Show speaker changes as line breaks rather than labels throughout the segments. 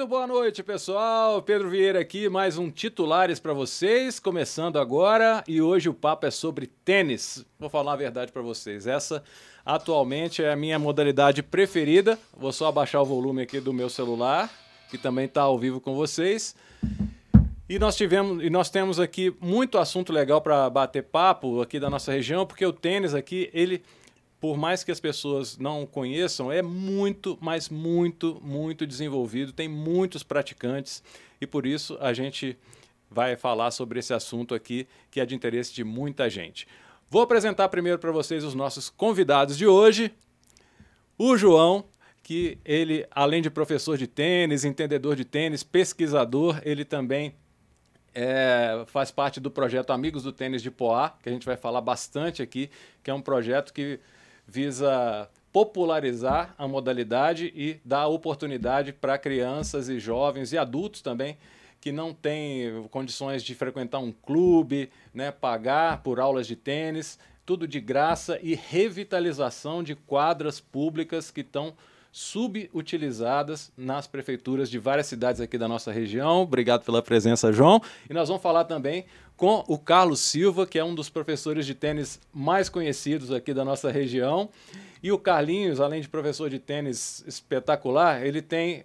Muito boa noite, pessoal. Pedro Vieira aqui, mais um Titulares para vocês, começando agora. E hoje o papo é sobre tênis. Vou falar a verdade para vocês. Essa atualmente é a minha modalidade preferida. Vou só abaixar o volume aqui do meu celular, que também está ao vivo com vocês. E nós tivemos e nós temos aqui muito assunto legal para bater papo aqui da nossa região, porque o tênis aqui, ele por mais que as pessoas não conheçam, é muito, mas muito, muito desenvolvido, tem muitos praticantes e por isso a gente vai falar sobre esse assunto aqui que é de interesse de muita gente. Vou apresentar primeiro para vocês os nossos convidados de hoje. O João, que ele, além de professor de tênis, entendedor de tênis, pesquisador, ele também é, faz parte do projeto Amigos do Tênis de Poá, que a gente vai falar bastante aqui, que é um projeto que visa popularizar a modalidade e dar oportunidade para crianças e jovens e adultos também que não têm condições de frequentar um clube, né, pagar por aulas de tênis, tudo de graça e revitalização de quadras públicas que estão subutilizadas nas prefeituras de várias cidades aqui da nossa região. Obrigado pela presença, João. E nós vamos falar também com o Carlos Silva, que é um dos professores de tênis mais conhecidos aqui da nossa região. E o Carlinhos, além de professor de tênis espetacular, ele tem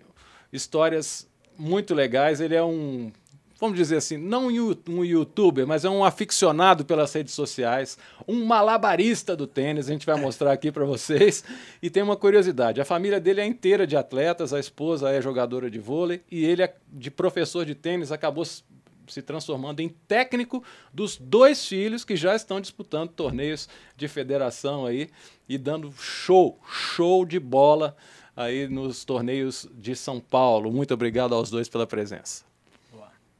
histórias muito legais. Ele é um vamos dizer assim, não um youtuber, mas é um aficionado pelas redes sociais, um malabarista do tênis, a gente vai mostrar aqui para vocês. E tem uma curiosidade, a família dele é inteira de atletas, a esposa é jogadora de vôlei e ele, é de professor de tênis, acabou se transformando em técnico dos dois filhos que já estão disputando torneios de federação aí e dando show, show de bola aí nos torneios de São Paulo. Muito obrigado aos dois pela presença.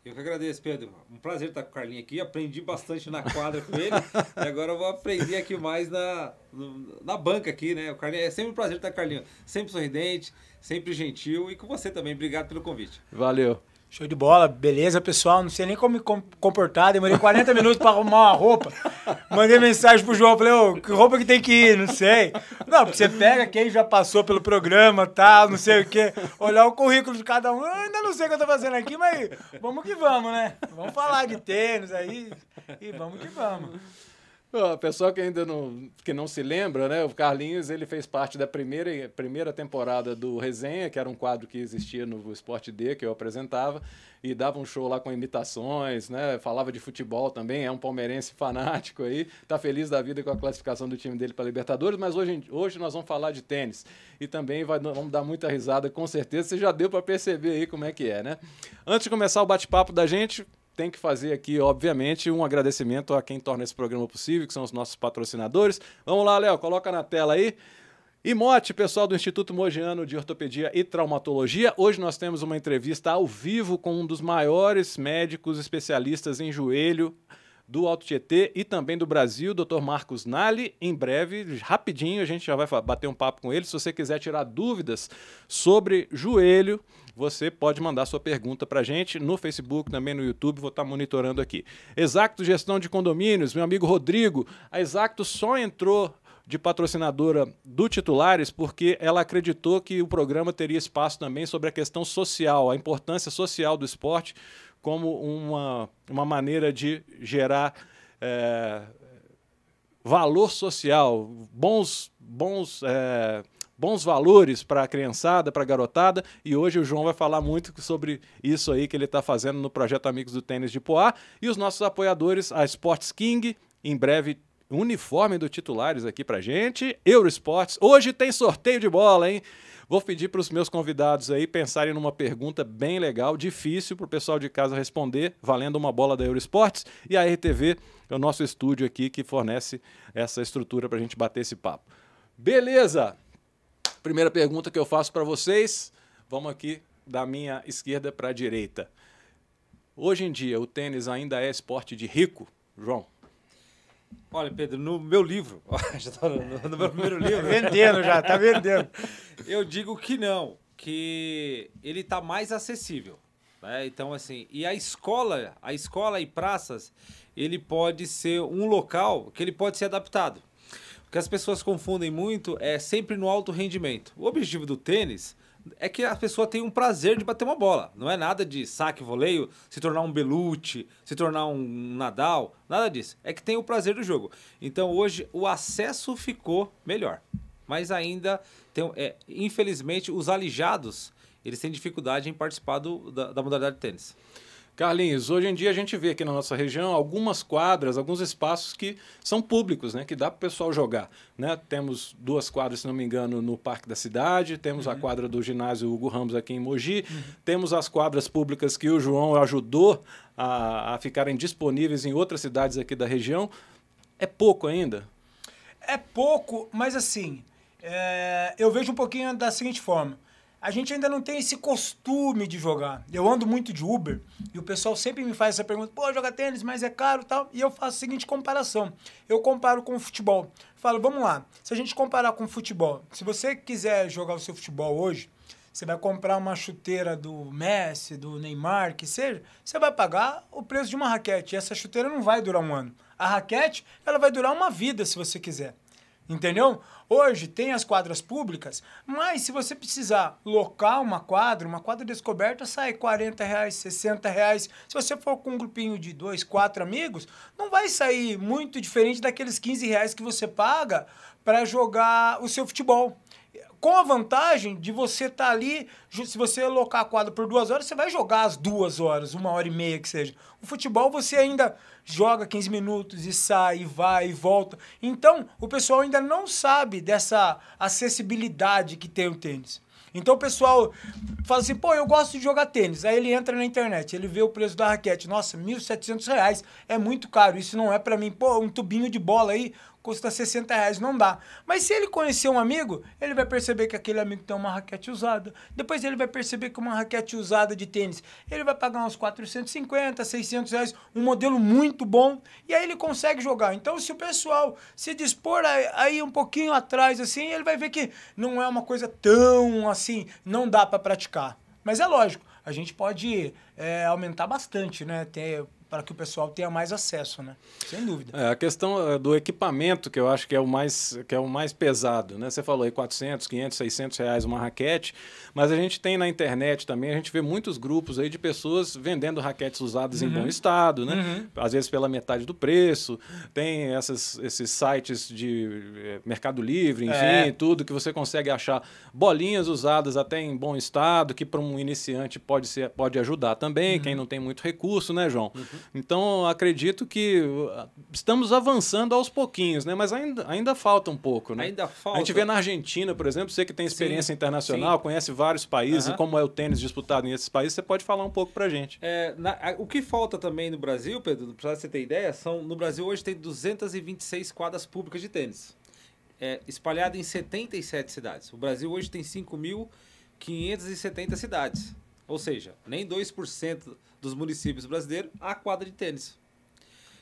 Eu que agradeço, Pedro. Um prazer estar com o Carlinhos aqui. Aprendi bastante na quadra com ele. e agora eu vou aprender aqui mais na, na banca aqui, né? O Carlinhos, é sempre um prazer estar com o Carlinhos. Sempre sorridente, sempre gentil. E com você também. Obrigado pelo convite.
Valeu.
Show de bola, beleza, pessoal. Não sei nem como me comportar. Demorei 40 minutos para arrumar uma roupa. Mandei mensagem pro João, falei, ô, que roupa que tem que ir? Não sei. Não, porque você pega quem já passou pelo programa, tal, não sei o quê. Olhar o currículo de cada um. Eu ainda não sei o que eu tô fazendo aqui, mas vamos que vamos, né? Vamos falar de tênis aí e vamos que vamos.
Pessoal que ainda não, que não se lembra, né? O Carlinhos ele fez parte da primeira, primeira temporada do Resenha, que era um quadro que existia no Esporte D, que eu apresentava, e dava um show lá com imitações, né? Falava de futebol também, é um palmeirense fanático aí, tá feliz da vida com a classificação do time dele para Libertadores, mas hoje, hoje nós vamos falar de tênis. E também vai, vamos dar muita risada, com certeza. Você já deu para perceber aí como é que é, né? Antes de começar o bate-papo da gente, tem que fazer aqui, obviamente, um agradecimento a quem torna esse programa possível, que são os nossos patrocinadores. Vamos lá, Léo, coloca na tela aí. E Mote, pessoal do Instituto Mogiano de Ortopedia e Traumatologia. Hoje nós temos uma entrevista ao vivo com um dos maiores médicos especialistas em joelho do Alto Tietê e também do Brasil, Dr. Marcos Nali. Em breve, rapidinho, a gente já vai bater um papo com ele. Se você quiser tirar dúvidas sobre joelho, você pode mandar sua pergunta para a gente no Facebook, também no YouTube, vou estar tá monitorando aqui. Exacto Gestão de Condomínios, meu amigo Rodrigo. A Exacto só entrou de patrocinadora do Titulares porque ela acreditou que o programa teria espaço também sobre a questão social, a importância social do esporte como uma, uma maneira de gerar é, valor social, bons, bons é, bons valores para a criançada, para a garotada. E hoje o João vai falar muito sobre isso aí que ele está fazendo no projeto Amigos do Tênis de Poá. E os nossos apoiadores, a Sports King, em breve uniforme do titulares aqui para gente. Eurosports, hoje tem sorteio de bola, hein? Vou pedir para os meus convidados aí pensarem numa pergunta bem legal, difícil para o pessoal de casa responder, valendo uma bola da Eurosports. E a RTV é o nosso estúdio aqui que fornece essa estrutura para a gente bater esse papo. Beleza! Primeira pergunta que eu faço para vocês, vamos aqui da minha esquerda para a direita. Hoje em dia, o tênis ainda é esporte de rico, João?
Olha, Pedro, no meu livro, já tá no, no, meu primeiro livro.
Tá vendendo já, tá vendendo.
Eu digo que não, que ele está mais acessível. Né? Então, assim, e a escola, a escola e praças, ele pode ser um local que ele pode ser adaptado que as pessoas confundem muito é sempre no alto rendimento. O objetivo do tênis é que a pessoa tem um prazer de bater uma bola. Não é nada de saque, voleio, se tornar um Belucci, se tornar um Nadal, nada disso. É que tem o prazer do jogo. Então hoje o acesso ficou melhor. Mas ainda, tem, é, infelizmente, os alijados, eles têm dificuldade em participar do, da, da modalidade de tênis.
Carlinhos, hoje em dia a gente vê aqui na nossa região algumas quadras, alguns espaços que são públicos, né, que dá para o pessoal jogar. Né? Temos duas quadras, se não me engano, no Parque da Cidade, temos uhum. a quadra do ginásio Hugo Ramos aqui em Mogi, uhum. temos as quadras públicas que o João ajudou a, a ficarem disponíveis em outras cidades aqui da região. É pouco ainda?
É pouco, mas assim, é, eu vejo um pouquinho da seguinte forma a gente ainda não tem esse costume de jogar. Eu ando muito de Uber e o pessoal sempre me faz essa pergunta: pô, joga tênis, mas é caro e tal. E eu faço a seguinte comparação: eu comparo com o futebol. Falo, vamos lá, se a gente comparar com o futebol, se você quiser jogar o seu futebol hoje, você vai comprar uma chuteira do Messi, do Neymar, que seja, você vai pagar o preço de uma raquete. E essa chuteira não vai durar um ano. A raquete, ela vai durar uma vida se você quiser. Entendeu? Hoje tem as quadras públicas, mas se você precisar locar uma quadra, uma quadra descoberta sai 40 reais, 60 reais. Se você for com um grupinho de dois, quatro amigos, não vai sair muito diferente daqueles 15 reais que você paga para jogar o seu futebol com a vantagem de você estar tá ali, se você alocar a quadra por duas horas, você vai jogar as duas horas, uma hora e meia que seja. O futebol você ainda joga 15 minutos e sai, e vai e volta. Então, o pessoal ainda não sabe dessa acessibilidade que tem o tênis. Então o pessoal fala assim, pô, eu gosto de jogar tênis. Aí ele entra na internet, ele vê o preço da raquete. Nossa, R$ 1.700 é muito caro, isso não é para mim. Pô, um tubinho de bola aí, custa 60 reais, não dá. Mas se ele conhecer um amigo, ele vai perceber que aquele amigo tem uma raquete usada. Depois ele vai perceber que uma raquete usada de tênis, ele vai pagar uns 450, 600 reais, um modelo muito bom, e aí ele consegue jogar. Então, se o pessoal se dispor aí um pouquinho atrás, assim, ele vai ver que não é uma coisa tão assim, não dá para praticar. Mas é lógico, a gente pode é, aumentar bastante, né? Ter, para que o pessoal tenha mais acesso, né? Sem dúvida.
É, a questão é, do equipamento, que eu acho que é o mais, que é o mais pesado, né? Você falou aí 400, 500, 600 reais uma raquete, mas a gente tem na internet também, a gente vê muitos grupos aí de pessoas vendendo raquetes usadas uhum. em bom estado, né? Uhum. Às vezes pela metade do preço. Tem essas, esses sites de é, Mercado Livre, enfim, é. tudo que você consegue achar bolinhas usadas até em bom estado, que para um iniciante pode, ser, pode ajudar também, uhum. quem não tem muito recurso, né, João? Uhum. Então, acredito que uh, estamos avançando aos pouquinhos, né? Mas ainda, ainda falta um pouco, né?
Ainda falta.
A gente vê na Argentina, por exemplo, você que tem experiência sim, internacional, sim. conhece vários países, uhum. como é o tênis disputado nesses países, você pode falar um pouco pra gente.
É, na, o que falta também no Brasil, Pedro, para você ter ideia, são no Brasil hoje tem 226 quadras públicas de tênis. É, espalhado em 77 cidades. O Brasil hoje tem 5.570 cidades. Ou seja, nem 2% dos municípios brasileiros há quadra de tênis.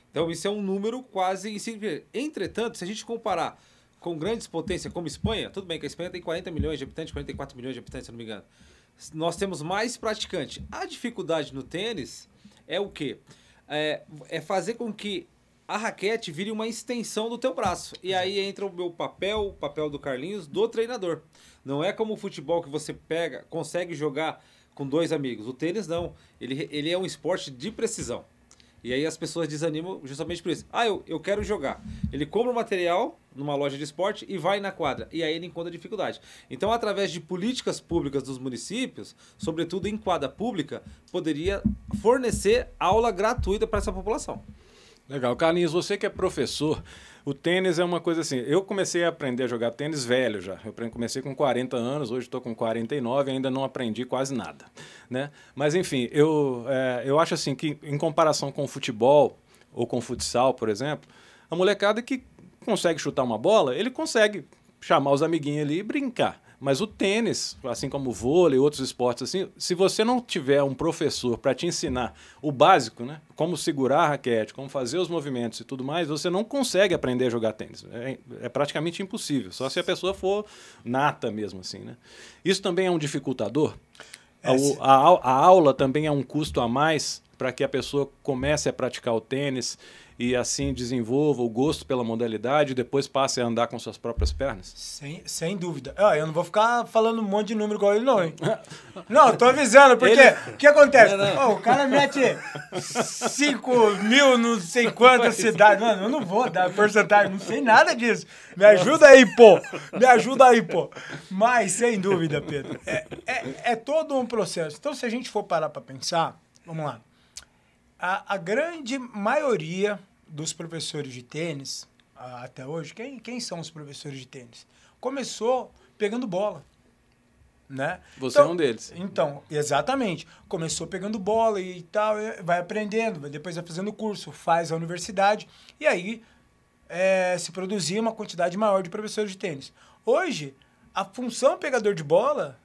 Então isso é um número quase insignificante. Entretanto, se a gente comparar com grandes potências como Espanha, tudo bem que a Espanha tem 40 milhões de habitantes, 44 milhões de habitantes, se não me engano. Nós temos mais praticantes. A dificuldade no tênis é o quê? É, é fazer com que a raquete vire uma extensão do teu braço. E aí entra o meu papel, o papel do Carlinhos, do treinador. Não é como o futebol que você pega, consegue jogar com dois amigos. O tênis não. Ele, ele é um esporte de precisão. E aí as pessoas desanimam justamente por isso. Ah, eu, eu quero jogar. Ele compra o material numa loja de esporte e vai na quadra. E aí ele encontra dificuldade. Então, através de políticas públicas dos municípios, sobretudo em quadra pública, poderia fornecer aula gratuita para essa população.
Legal. Carlinhos, você que é professor, o tênis é uma coisa assim. Eu comecei a aprender a jogar tênis velho já. Eu comecei com 40 anos, hoje estou com 49 e ainda não aprendi quase nada. Né? Mas, enfim, eu, é, eu acho assim que, em comparação com o futebol ou com o futsal, por exemplo, a molecada que consegue chutar uma bola, ele consegue chamar os amiguinhos ali e brincar. Mas o tênis, assim como o vôlei e outros esportes assim, se você não tiver um professor para te ensinar o básico, né, como segurar a raquete, como fazer os movimentos e tudo mais, você não consegue aprender a jogar tênis. É, é praticamente impossível, só se a pessoa for nata mesmo assim, né? Isso também é um dificultador. É, a, a, a aula também é um custo a mais para que a pessoa comece a praticar o tênis e assim desenvolva o gosto pela modalidade e depois passe a andar com suas próprias pernas?
Sem, sem dúvida. Ah, eu não vou ficar falando um monte de número igual ele, não, hein? Não, tô avisando, porque
Ele-
o que acontece?
Não, não.
Ô, o cara mete 5 mil, não sei quantas cidades. Mano, eu não vou dar porcentagem, não sei nada disso. Me ajuda aí, pô. Me ajuda aí, pô. Mas, sem dúvida, Pedro, é, é, é todo um processo. Então, se a gente for parar pra pensar, vamos lá. A, a grande maioria dos professores de tênis, até hoje, quem, quem são os professores de tênis? Começou pegando bola. Né?
Você é um deles.
Então, exatamente. Começou pegando bola e tal, vai aprendendo, depois vai fazendo curso, faz a universidade, e aí é, se produzia uma quantidade maior de professores de tênis. Hoje, a função pegador de bola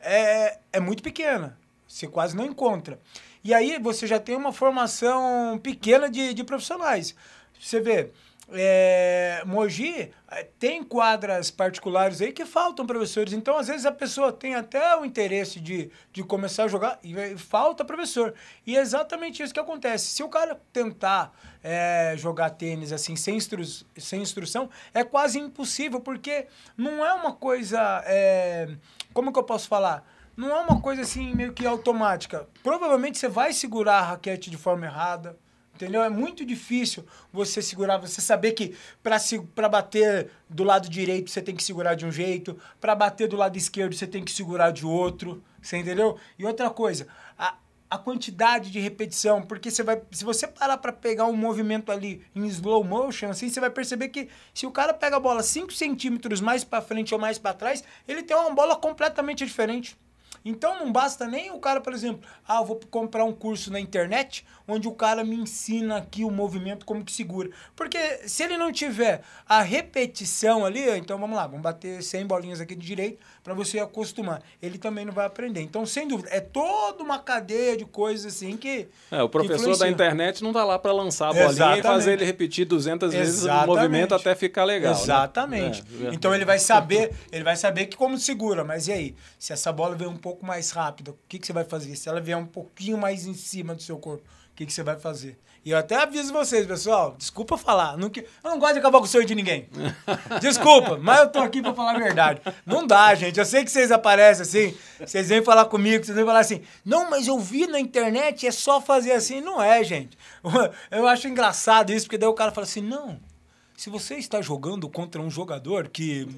é, é muito pequena. Você quase não encontra. E aí você já tem uma formação pequena de, de profissionais. Você vê, é, Mogi eh, tem quadras particulares aí que faltam professores. Então, às vezes, a pessoa tem até o interesse de, de começar a jogar e falta professor. E é exatamente isso que acontece. Se o cara tentar é, jogar tênis assim, sem, instru sem instrução, é quase impossível, porque não é uma coisa. é, como que eu posso falar? Não é uma coisa assim meio que automática. Provavelmente você vai segurar a raquete de forma errada. Entendeu? É muito difícil você segurar, você saber que para bater do lado direito você tem que segurar de um jeito, para bater do lado esquerdo você tem que segurar de outro. Você entendeu? E outra coisa, a, a quantidade de repetição, porque você vai, se você parar para pegar um movimento ali em slow motion, assim, você vai perceber que se o cara pega a bola 5 centímetros mais para frente ou mais para trás, ele tem uma bola completamente diferente. Então não basta nem o cara, por exemplo, ah, eu vou comprar um curso na internet onde o cara me ensina aqui o movimento como que segura. Porque se ele não tiver a repetição ali, então vamos lá, vamos bater 100 bolinhas aqui de direito para você acostumar. Ele também não vai aprender. Então, sem dúvida, é toda uma cadeia de coisas assim que
É, o professor da internet não tá lá para lançar a bolinha e
Exatamente.
fazer ele repetir 200 vezes o
Exatamente.
movimento até ficar legal. né?
Exatamente.
É, é.
Então ele vai saber, ele vai saber que como segura, mas e aí? Se essa bola vier um pouco mais rápida, o que, que você vai fazer? Se ela vier um pouquinho mais em cima do seu corpo, o que, que você vai fazer? E eu até aviso vocês, pessoal, desculpa falar, não que- eu não gosto de acabar com o sonho de ninguém. Desculpa, mas eu tô aqui pra falar a verdade. Não dá, gente. Eu sei que vocês aparecem assim, vocês vêm falar comigo, vocês vêm falar assim, não, mas eu vi na internet, é só fazer assim. Não é, gente. Eu acho engraçado isso, porque daí o cara fala assim, não, se você está jogando contra um jogador que,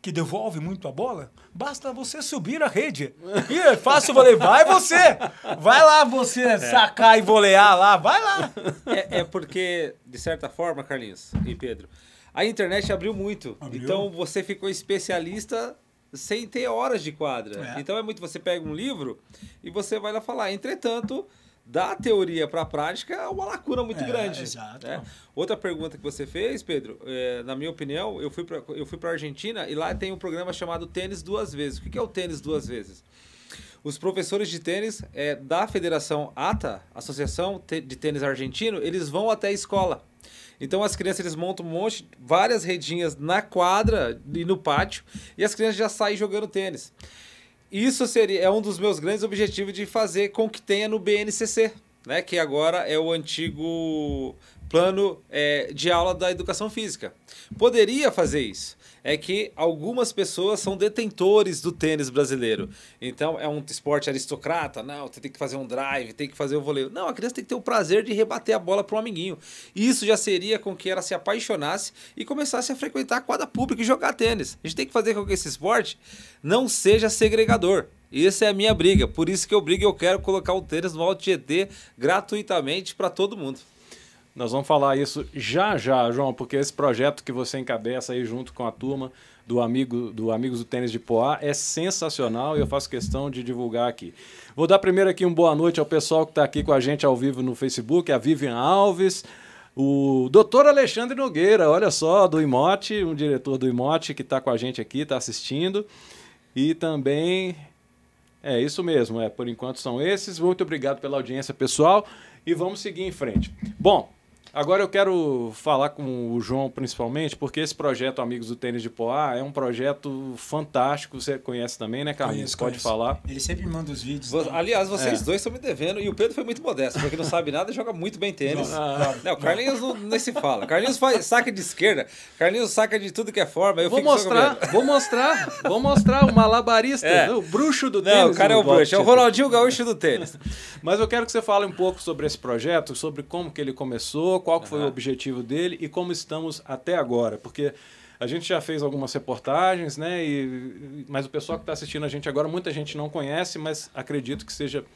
que devolve muito a bola, basta você subir a rede. E é fácil, falei, vai você! Vai lá você sacar e volear lá, vai lá!
É, é porque, de certa forma, Carlinhos e Pedro, a internet abriu muito.
Abriu.
Então você ficou especialista sem ter horas de quadra.
É.
Então é muito, você pega um livro e você vai lá falar. Entretanto, da teoria para a prática é uma lacuna muito
É,
grande.
exato.
né? Outra pergunta que você fez, Pedro, é, na minha opinião, eu fui para eu fui para Argentina e lá tem um programa chamado Tênis Duas Vezes. O que é o tênis duas vezes? Os professores de tênis é, da Federação ATA, Associação de Tênis Argentino, eles vão até a escola. Então as crianças eles montam um monte, várias redinhas na quadra e no pátio, e as crianças já saem jogando tênis. Isso seria é um dos meus grandes objetivos de fazer com que tenha no BNCC, né? Que agora é o antigo plano é, de aula da educação física. Poderia fazer isso. É que algumas pessoas são detentores do tênis brasileiro. Então é um esporte aristocrata. Não, você tem que fazer um drive, tem que fazer o voleio. Não, a criança tem que ter o prazer de rebater a bola para um amiguinho. Isso já seria com que ela se apaixonasse e começasse a frequentar a quadra pública e jogar tênis. A gente tem que fazer com que esse esporte não seja segregador. Essa é a minha briga. Por isso que eu brigo e eu quero colocar o tênis no Alto GT gratuitamente para todo mundo.
Nós vamos falar isso já já, João, porque esse projeto que você encabeça aí junto com a turma do amigo do Amigos do Tênis de Poá é sensacional e eu faço questão de divulgar aqui. Vou dar primeiro aqui uma boa noite ao pessoal que está aqui com a gente ao vivo no Facebook, a Vivian Alves, o doutor Alexandre Nogueira, olha só, do Imote, um diretor do Imote que está com a gente aqui, está assistindo, e também é isso mesmo, é. Por enquanto são esses. Muito obrigado pela audiência, pessoal. E vamos seguir em frente. Bom, Agora eu quero falar com o João principalmente, porque esse projeto Amigos do Tênis de Poá é um projeto fantástico. Você conhece também, né, Carlinhos?
Conheço,
Pode
conheço.
falar.
Ele sempre me manda os vídeos. Então.
Aliás, vocês
É.
dois estão me devendo e o Pedro foi muito modesto, porque não sabe nada e joga muito bem tênis.
Ah.
Não, o Carlinhos não, nem se fala. Carlinhos faz, saca de esquerda, Carlinhos saca de tudo que é forma. Eu
Vou mostrar, vou mostrar, vou mostrar o malabarista,
É.
o bruxo do
Não,
tênis.
o cara é o bruxo, é o Ronaldinho Gaúcho do tênis.
Mas eu quero que você fale um pouco sobre esse projeto, sobre como que ele começou, qual foi o
Aham.
objetivo dele e como estamos até agora, porque a gente já fez algumas reportagens, né? E, mas o pessoal que está assistindo a gente agora, muita gente não conhece, mas acredito que seja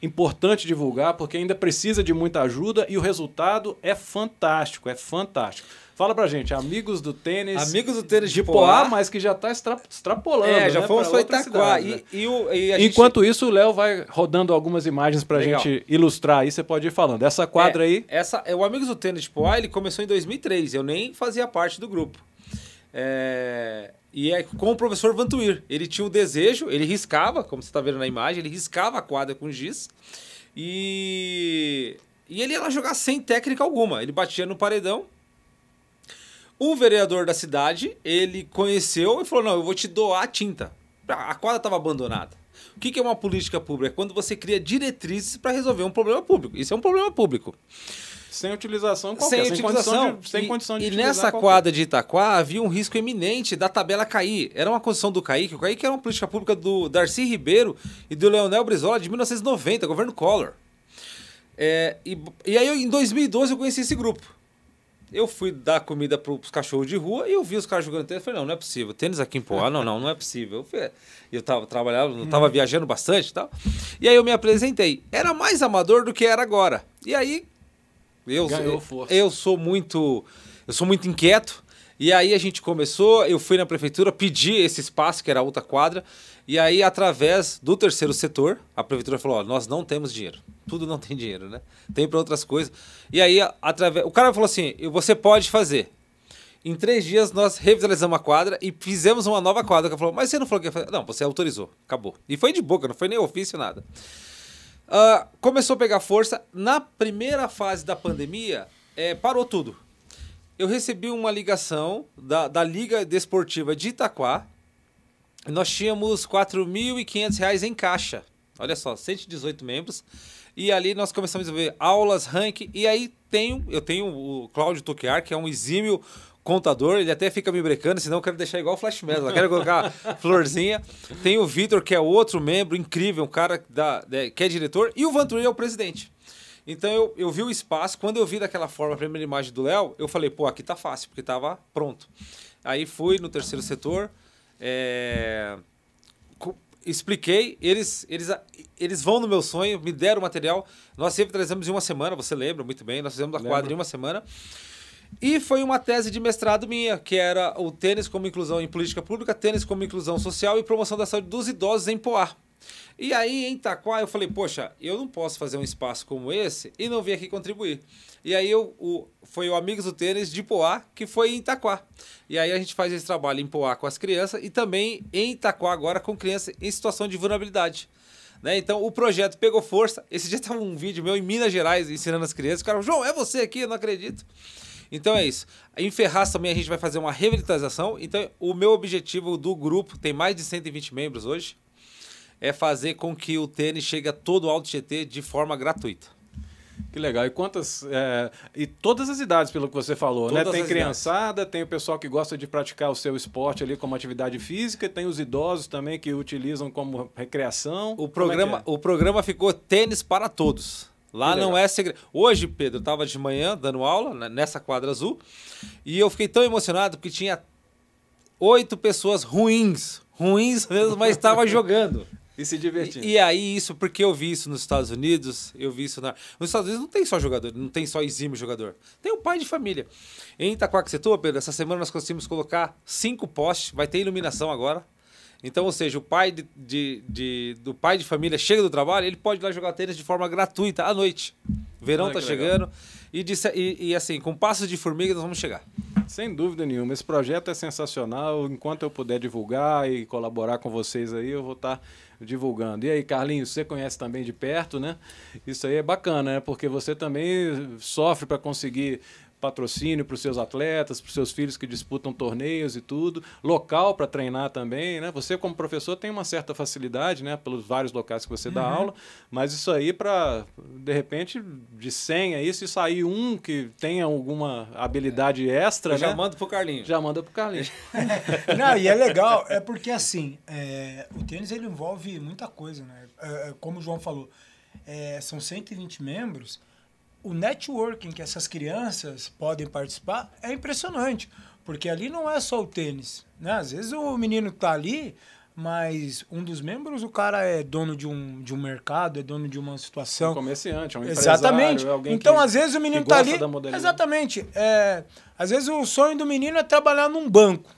importante divulgar, porque ainda precisa de muita ajuda e o resultado é fantástico, é fantástico. Fala pra gente, amigos do tênis,
Amigos do tênis
de
de
Poá,
Poá.
mas que já está extra, extrapolando.
É, já
né,
fomos
pra
Itaquá.
cidades, né?
E, e, o, e a gente-
Enquanto isso, o Léo vai rodando algumas imagens pra
Legal.
gente ilustrar aí, você pode ir falando. Essa quadra
É,
aí,
Essa, é, o Amigos do Tênis de Poá, ele começou em 2003. Eu nem fazia parte do grupo. É, e é com o professor Vantuir. Ele tinha um desejo, ele riscava, como você está vendo na imagem, ele riscava a quadra com giz. E, e ele ia lá jogar sem técnica alguma. Ele batia no paredão. O vereador da cidade, ele conheceu e falou: Não, eu vou te doar a tinta. A quadra estava abandonada. O que é uma política pública? É quando você cria diretrizes para resolver um problema público. Isso é um problema público.
sem utilização qualquer,
Sem
sem,
utilização.
condição de, sem
e,
condição de
e nessa
qualquer.
quadra de Itaquá havia um risco eminente da tabela cair. Era uma construção do CAIC. O CAIC era uma política pública do Darcy Ribeiro e do Leonel Brizola de 1990, governo Collor. É, e, e aí, em 2012, eu conheci esse grupo. Eu fui dar comida para os cachorros de rua e eu vi os caras jogando tênis. Falei, não, não é possível. Tênis aqui em Poá, não, não, não é possível. Eu, fui- eu tava trabalhando, eu tava viajando bastante e tal. E aí eu me apresentei. Era mais amador do que era agora. E aí eu, eu, eu sou muito eu sou muito inquieto. E aí a gente começou, eu fui na prefeitura, pedi esse espaço, que era a outra quadra, e aí através do terceiro setor, a prefeitura falou, ó, nós não temos dinheiro. Tudo não tem dinheiro, né? Tem para outras coisas. E aí através, o cara falou assim, você pode fazer. Em três dias nós revitalizamos a quadra e fizemos uma nova quadra. Cara falou, mas você não falou que ia fazer? Não, você autorizou, acabou. E foi de boca, não foi nem ofício, nada. Ah, começou a pegar força. Na primeira fase da pandemia, eh, parou tudo. Eu recebi uma ligação da, da Liga Desportiva de Itaquá. Nós tínhamos 4.500 reais em caixa. Olha só, 118 membros. E ali nós começamos a ver aulas, ranking. E aí tenho, eu tenho o Cláudio Toquiar, que é um exímio contador. Ele até fica me brecando, senão eu quero deixar igual o Flash Metal. Eu quero colocar florzinha. Tem o Vitor, que é outro membro incrível, um cara da, da- que é diretor. E o Vanturi é o presidente. Então eu, eu vi o espaço, quando eu vi daquela forma a primeira imagem do Léo, eu falei, pô, aqui tá fácil, porque tava pronto. Aí fui no terceiro setor, é, expliquei, eles, eles, eles vão no meu sonho, me deram o material. Nós sempre trazemos em uma semana, você lembra muito bem, nós fizemos a
Lembro.
quadra em uma semana. E foi uma tese de mestrado minha, que era o tênis como inclusão em política pública, tênis como inclusão social e promoção da saúde dos idosos em Poá. E aí, em Itaquá, eu falei, poxa, eu não posso fazer um espaço como esse e não vir aqui contribuir. E aí, eu, o, foi o Amigos do Tênis de Poá, que foi em Itaquá. E aí, a gente faz esse trabalho em Poá com as crianças e também em Itaquá agora com crianças em situação de vulnerabilidade. Né? Então, o projeto pegou força. Esse dia estava um vídeo meu em Minas Gerais ensinando as crianças. O cara, João, é você aqui? Eu não acredito. Então é isso. Em Ferraz também a gente vai fazer uma revitalização. Então, o meu objetivo do grupo, tem mais de 120 membros hoje, é fazer com que o tênis chegue a todo o Alto GT de forma gratuita.
Que legal. E quantas. é, e todas as idades, pelo que você falou, né?
Todas
Tem
as
criançada, tem o pessoal que gosta de praticar o seu esporte ali como atividade física, tem os idosos também que utilizam como recreação.
O
é
programa,
que é?
o programa ficou tênis para todos. Lá
Que
não
legal.
é segredo. Hoje, Pedro, eu estava de manhã dando aula né, nessa quadra azul e eu fiquei tão emocionado porque tinha oito pessoas ruins, ruins mesmo, mas estava jogando.
E se divertindo.
E, e aí, isso, porque eu vi isso nos Estados Unidos, eu vi isso na. Nos Estados Unidos não tem só jogador, não tem só exímio jogador. Tem o pai de família. Em Itaquaquecetuba, Pedro, essa semana nós conseguimos colocar cinco postes, vai ter iluminação agora. Então, ou seja, o pai de, de- de- do pai de família chega do trabalho, ele pode ir lá jogar tênis de forma gratuita à noite. Verão tá chegando. E, disse- e- e assim, com passos de formiga nós vamos chegar.
Sem dúvida nenhuma. Esse projeto é sensacional. Enquanto eu puder divulgar e colaborar com vocês aí, eu vou estar divulgando. E aí, Carlinhos, você conhece também de perto, né? Isso aí é bacana, né? Porque você também sofre para conseguir patrocínio para os seus atletas, para os seus filhos que disputam torneios e tudo, local para treinar também, né? Você como professor tem uma certa facilidade, né, pelos vários locais que você dá uhum. aula, mas isso aí para de repente de 100 aí se sair um que tenha alguma habilidade é. extra, Eu
já
né?
manda pro Carlinho.
Já manda pro Carlinho.
Não, e é legal, é porque assim, é, o tênis ele envolve muita coisa, né? É, é como o João falou, é, são 120 membros, o networking que essas crianças podem participar é impressionante, porque ali não é só o tênis, né? Às vezes o menino tá ali, mas um dos membros, o cara é dono de um, de um mercado, é dono de uma situação. Um
comerciante, é um
Exatamente.
É
então, que, às vezes o menino tá ali. Exatamente. É, às vezes o sonho do menino é trabalhar num banco.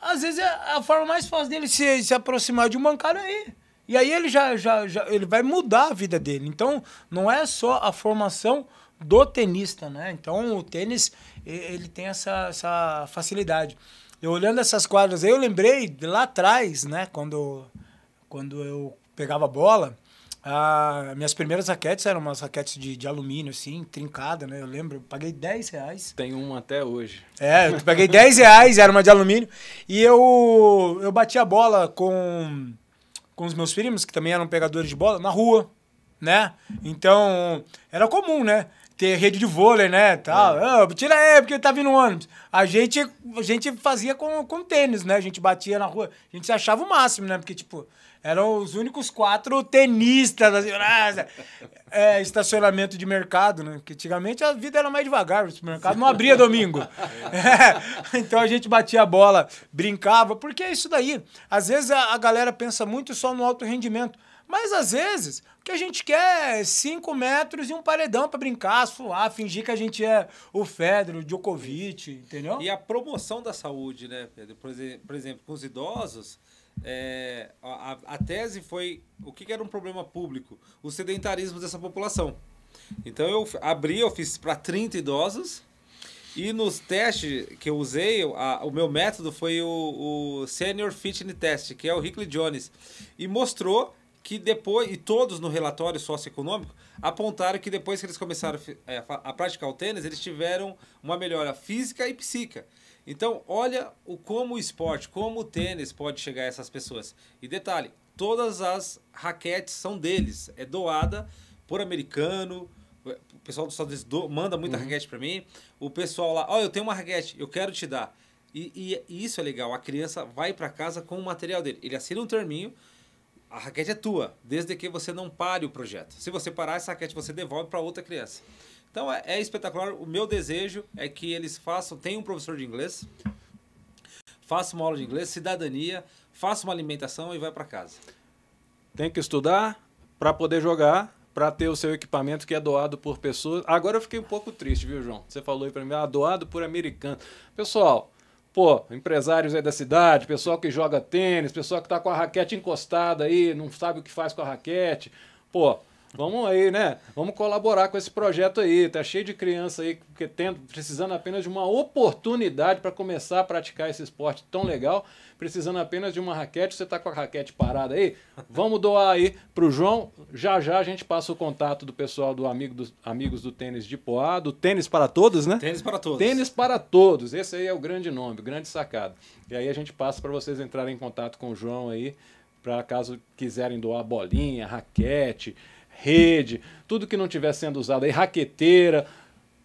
Às vezes é a forma mais fácil dele se, se aproximar de um bancário aí. E aí ele já, já, já ele vai mudar a vida dele. Então, não é só a formação do tenista, né? Então, o tênis, ele tem essa, essa facilidade. Eu olhando essas quadras aí, eu lembrei lá atrás, né? Quando, quando eu pegava a bola, a, minhas primeiras raquetes eram umas raquetes de, de alumínio, assim, trincada, né? Eu lembro, eu paguei 10 reais.
Tem uma até hoje.
É, eu paguei 10 reais, era uma de alumínio. E eu, eu bati a bola com com os meus primos, que também eram pegadores de bola, na rua, né? Então, era comum, né? Ter rede de vôlei, né? Tal. É. Oh, tira aí, porque tá vindo ônibus. A gente, a gente fazia com, com tênis, né? A gente batia na rua. A gente se achava o máximo, né? Porque, tipo, eram os únicos quatro tenistas assim, é, estacionamento de mercado, né? Porque antigamente a vida era mais devagar, o mercado não abria domingo. É, então a gente batia a bola, brincava, porque é isso daí. Às vezes a, a galera pensa muito só no alto rendimento. Mas às vezes o que a gente quer é 5 metros e um paredão para brincar, suar, fingir que a gente é o Federer, o Djokovic, entendeu?
E a promoção da saúde, né, Pedro? Por exemplo, com os idosos, é, a, a, tese foi o que, que era um problema público? O sedentarismo dessa população. Então eu abri, eu fiz para 30 idosos e nos testes que eu usei, a, o meu método foi o, o Senior Fitness Test, que é o Hickley Jones, e mostrou que depois, e todos no relatório socioeconômico, apontaram que depois que eles começaram a, é, praticar o tênis, eles tiveram uma melhora física e psíquica. Então, olha o como o esporte, como o tênis pode chegar a essas pessoas. E detalhe, todas as raquetes são deles, é doada por americano. O pessoal dos Estados Unidos do, manda muita uhum. raquete para mim. O pessoal lá, ó, oh, eu tenho uma raquete, eu quero te dar. E, e, e isso é legal, a criança vai para casa com o material dele. Ele assina um terminho, a raquete é tua, desde que você não pare o projeto. Se você parar essa raquete, você devolve para outra criança. Então é, é, espetacular. O meu desejo é que eles façam, tenham um professor de inglês, faça uma aula de inglês, cidadania, faça uma alimentação e vai para casa.
Tem que estudar para poder jogar, para ter o seu equipamento que é doado por pessoas. Agora eu fiquei um pouco triste, viu, João? Você falou aí para mim, ah, doado por americano. Pessoal, pô, empresários aí da cidade, pessoal que joga tênis, pessoal que está com a raquete encostada aí, não sabe o que faz com a raquete. Pô, Vamos aí, né? Vamos colaborar com esse projeto aí. Tá cheio de criança aí que tendo, precisando apenas de uma oportunidade para começar a praticar esse esporte tão legal, precisando apenas de uma raquete. Você tá com a raquete parada aí? Vamos doar aí pro João. Já já a gente passa o contato do pessoal do amigo dos amigos do tênis de Poá, do tênis para todos, né?
Tênis para todos.
Tênis para todos. Esse aí é o grande nome, o grande sacado. E aí a gente passa para vocês entrarem em contato com o João aí, para caso quiserem doar bolinha, raquete, rede, tudo que não estiver sendo usado aí, raqueteira,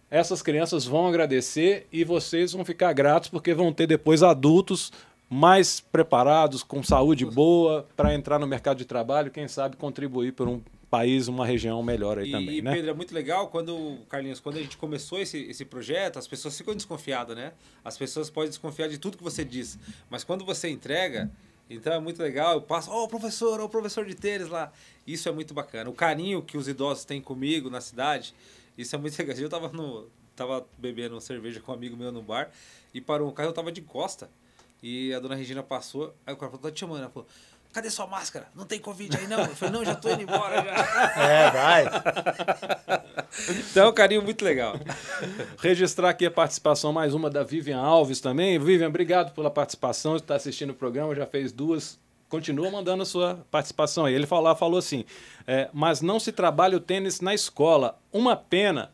essas crianças vão agradecer e vocês vão ficar gratos porque vão ter depois adultos mais preparados, com saúde boa, para entrar no mercado de trabalho, quem sabe contribuir por um país, uma região melhor aí
e,
também,
e,
né?
Pedro, é muito legal quando, Carlinhos, quando a gente começou esse, esse projeto, as pessoas ficam desconfiadas, né? As pessoas podem desconfiar de tudo que você diz, mas quando você entrega, então é muito legal, eu passo, ó, oh, professor, ó, oh, professor de tênis lá. Isso é muito bacana. O carinho que os idosos têm comigo na cidade, isso é muito legal. Eu tava, no, tava bebendo cerveja com um amigo meu no bar e parou um carro, eu tava de costa. E a dona Regina passou, aí o cara falou, tá te chamando. Ela falou, cadê sua máscara? Não tem Covid aí, não? Eu falei, não, já tô indo embora já.
É, vai.
Então, é um carinho muito legal.
Registrar aqui a participação, mais uma da Vivian Alves também. Vivian, obrigado pela participação, está assistindo o programa, já fez duas. Continua mandando a sua participação aí. Ele falou, falou assim, é, mas não se trabalha o tênis na escola. Uma pena.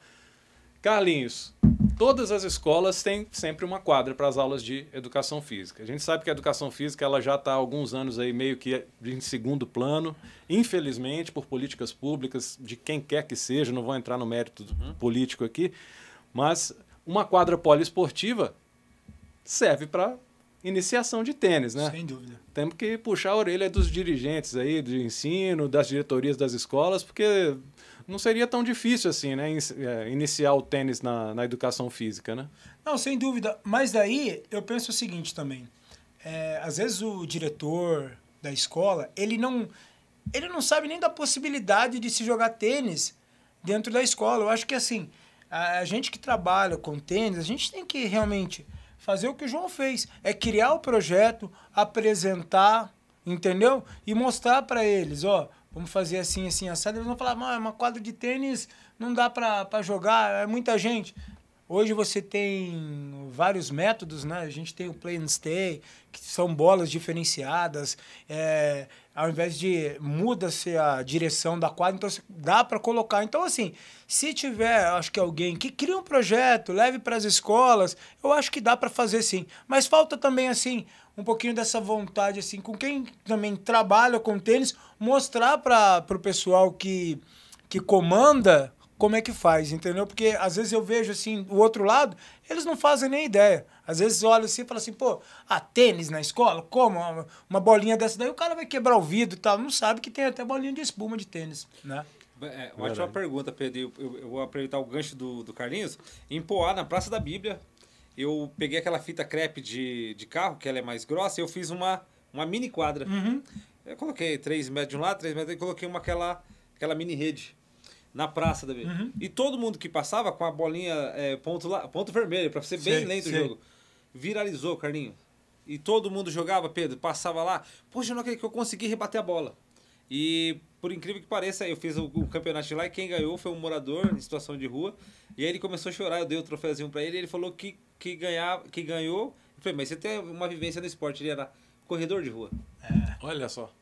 Carlinhos, todas as escolas têm sempre uma quadra para as aulas de educação física. A gente sabe que a educação física ela já está há alguns anos aí meio que em segundo plano, infelizmente por políticas públicas de quem quer que seja, não vou entrar no mérito político aqui, mas uma quadra poliesportiva serve para iniciação de tênis, né?
Sem dúvida.
Temos que puxar a orelha dos dirigentes aí de ensino, das diretorias das escolas, porque não seria tão difícil assim, né? é, Iniciar o tênis na, na educação física, né?
Não, sem dúvida. Mas daí eu penso o seguinte também. É, às vezes o diretor da escola, ele não, ele não sabe nem da possibilidade de se jogar tênis dentro da escola. Eu acho que assim, a, a gente que trabalha com tênis, a gente tem que realmente fazer o que o João fez, é criar o projeto, apresentar, entendeu? E mostrar para eles, ó, vamos fazer assim, assim, assado. Eles vão falar, mano, é uma quadra de tênis não dá para jogar, é muita gente. Hoje você tem vários métodos, né? A gente tem o play and stay, que são bolas diferenciadas. É, ao invés de muda-se a direção da quadra, então dá para colocar. Então, assim, se tiver, acho que alguém que cria um projeto, leve para as escolas, eu acho que dá para fazer sim. Mas falta também, assim, um pouquinho dessa vontade, assim, com quem também trabalha com tênis, mostrar para o pessoal que, que comanda como é que faz, entendeu? Porque às vezes eu vejo assim, o outro lado, eles não fazem nem ideia. Às vezes olha assim e fala assim, pô, ah, tênis na escola? Como? Uma bolinha dessa daí, o cara vai quebrar o vidro e tal. Não sabe que tem até bolinha de espuma de tênis, né?
É, uma ótima pergunta, Pedro. Eu, eu, eu, vou aproveitar o gancho do, do Carlinhos. Em Poá, na Praça da Bíblia, eu peguei aquela fita crepe de, de carro, que ela é mais grossa, e eu fiz uma, uma mini quadra.
Uhum.
Eu coloquei 3 metros de um lado, 3 metros, e coloquei uma, aquela, aquela mini rede na praça da uhum. E todo mundo que passava com a bolinha é, ponto, lá, ponto vermelho, para ser bem lento o jogo. Viralizou, Carlinho. E todo mundo jogava, Pedro, passava lá. Poxa, não acredito que eu consegui rebater a bola. E por incrível que pareça, eu fiz o, o campeonato lá e quem ganhou foi um morador em situação de rua. E aí ele começou a chorar, eu dei o troféuzinho para ele e ele falou que, que, ganhava, que ganhou. Eu falei, mas você tem uma vivência no esporte, ele era corredor de rua.
É. Olha só.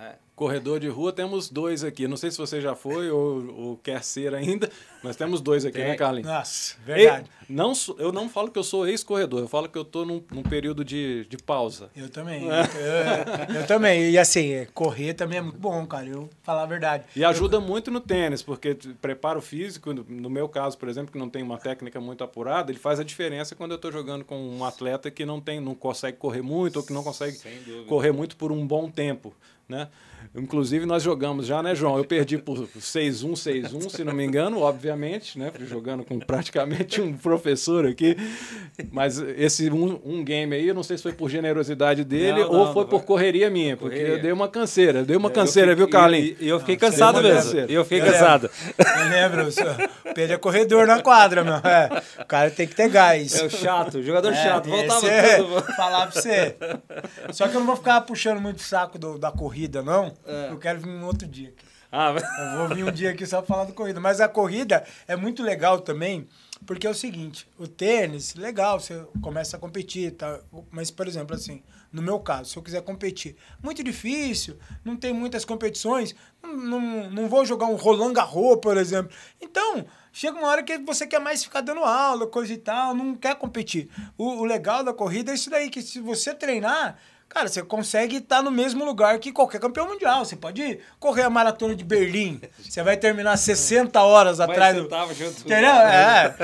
É. Corredor de rua, temos dois aqui. Não sei se você já foi ou, ou quer ser ainda, mas temos dois aqui, né, Carlinhos?
Nossa, verdade.
E, não, eu não falo que eu sou ex-corredor, eu falo que eu estou num, num, período de, de pausa.
Eu também. É. Eu, eu, eu, também. E assim, correr também é muito bom, cara. Eu falar a verdade.
E ajuda eu... muito no tênis, porque preparo físico, no meu caso, por exemplo, que não tem uma técnica muito apurada, ele faz a diferença quando eu estou jogando com um atleta que não tem, não consegue correr muito ou que não consegue correr muito por um bom tempo. Né? Inclusive, nós jogamos já, né, João? Eu perdi por 6-1, 6-1, se não me engano, obviamente, né? Jogando com praticamente um professor aqui. Mas esse um, um game aí, eu não sei se foi por generosidade dele não, não, ou foi por correria minha, porque correria. eu dei uma canseira. Eu dei uma canseira,
fiquei,
viu, Carlinhos?
E eu, eu, fiquei cansado mesmo. E eu fiquei eu cansado.
Lembro, eu lembro. Pedro é corredor na quadra, meu. É, o cara tem que ter gás.
É o chato, jogador é, chato. Voltava
é, tudo. Falar pra você. Só que eu não vou ficar puxando muito o saco do, da corrida, não. É. Eu quero vir um outro dia aqui. Ah, mas... Eu vou vir um dia aqui só falar da corrida. Mas a corrida é muito legal também, porque é o seguinte, o tênis, legal, você começa a competir, tá? Mas, por exemplo, assim, no meu caso, se eu quiser competir, muito difícil, não tem muitas competições, não, não, não vou jogar um Roland Garros, por exemplo. Então, chega uma hora que você quer mais ficar dando aula, coisa e tal, não quer competir. O, o legal da corrida é isso daí, que se você treinar, Cara, você consegue estar no mesmo lugar que qualquer campeão mundial. Você pode correr a maratona de Berlim. Você vai terminar 60 horas atrás do.
Tava junto
Entendeu? É.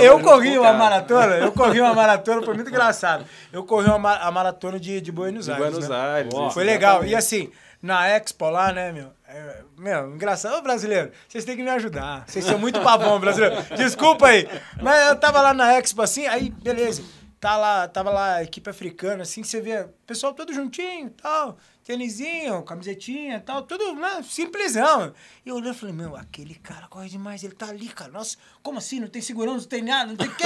Eu corri uma maratona, eu corri uma maratona, foi muito engraçado. Eu corri uma, a maratona de, de Buenos Aires.
Buenos né? Aires.
foi legal. E assim, na Expo lá, né, meu? É, meu, engraçado. Ô, brasileiro, vocês têm que me ajudar. Vocês são muito pavão, brasileiro. Desculpa aí. Mas eu tava lá na Expo assim, aí, beleza tá lá, tava lá a equipe africana, assim, que você vê o pessoal todo juntinho, tal, tênisinho, camisetinha, tal, tudo, né, simplesão. E eu olhei e falei, meu, aquele cara corre demais, ele tá ali, cara, nossa, como assim, não tem segurança, não tem nada, não tem o quê?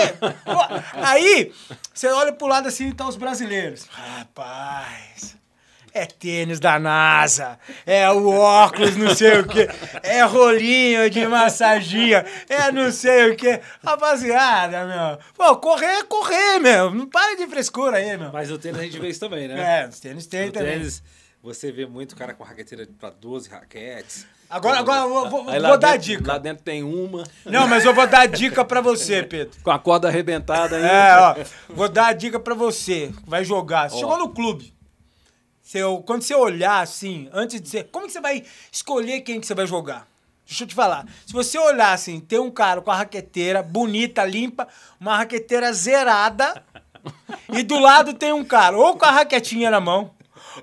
Aí, você olha pro lado assim e tá os brasileiros. Rapaz... É tênis da NASA, é o óculos, não sei o que, é rolinho de massagia, é não sei o que. Rapaziada, meu. Pô, correr é correr, meu. Não para de frescura aí, meu.
Mas o tênis a gente vê isso também, né?
É, os tênis tem
No
também.
tênis, você vê muito cara com raqueteira pra 12 raquetes.
Agora, agora eu vou, vou-
Aí
vou dar a
dentro,
dica.
Lá dentro tem uma,
Não, mas eu vou dar a dica pra você, Pedro.
com a corda arrebentada ainda.
É, ó. Vou dar a dica pra você. Vai jogar. Você
Ó.
chegou no clube. Você, quando você olhar assim, antes de você. Como que você vai escolher quem que você vai jogar? Deixa eu te falar. Se você olhar assim, tem um cara com a raqueteira bonita, limpa, uma raqueteira zerada, e do lado tem um cara ou com a raquetinha na mão,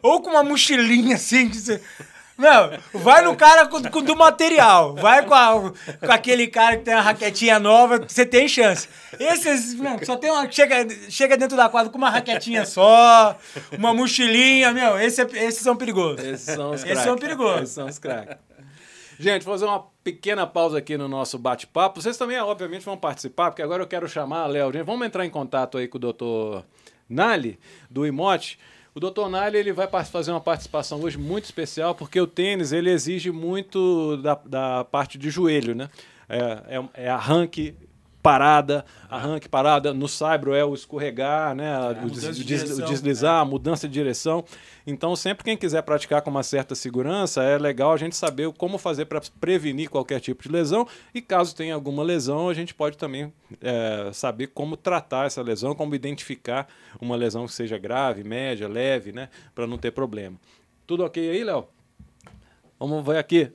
ou com uma mochilinha assim que você. Não, vai no cara com, com do material. Vai com, a- com aquele cara que tem a raquetinha nova, você tem chance. Esses, meu, só tem uma. Chega, chega dentro da quadra com uma raquetinha só, uma mochilinha, meu, esse é- esses são perigosos.
Esses são os
Esses
craques.
são perigosos.
Esses são os craques. Gente, vou fazer uma pequena pausa aqui no nosso bate-papo. Vocês também, obviamente, vão participar, porque agora eu quero chamar, Léo, gente, vamos entrar em contato aí com o doutor Nali, do Imote. O doutor Nali ele vai fazer uma participação hoje muito especial, porque o tênis ele exige muito da, da parte de joelho, né? É, é, é arranque, parada, arranque, parada. No saibro é o escorregar, né? o,
mudança
des-
de
o des- o
direção.
deslizar, a mudança de direção. Então, sempre quem quiser praticar com uma certa segurança, é legal a gente saber como fazer para prevenir qualquer tipo de lesão. E caso tenha alguma lesão, a gente pode também é, saber como tratar essa lesão, como identificar uma lesão que seja grave, média, leve, né? Para não ter problema. Tudo ok aí, Léo? Vamos ver aqui.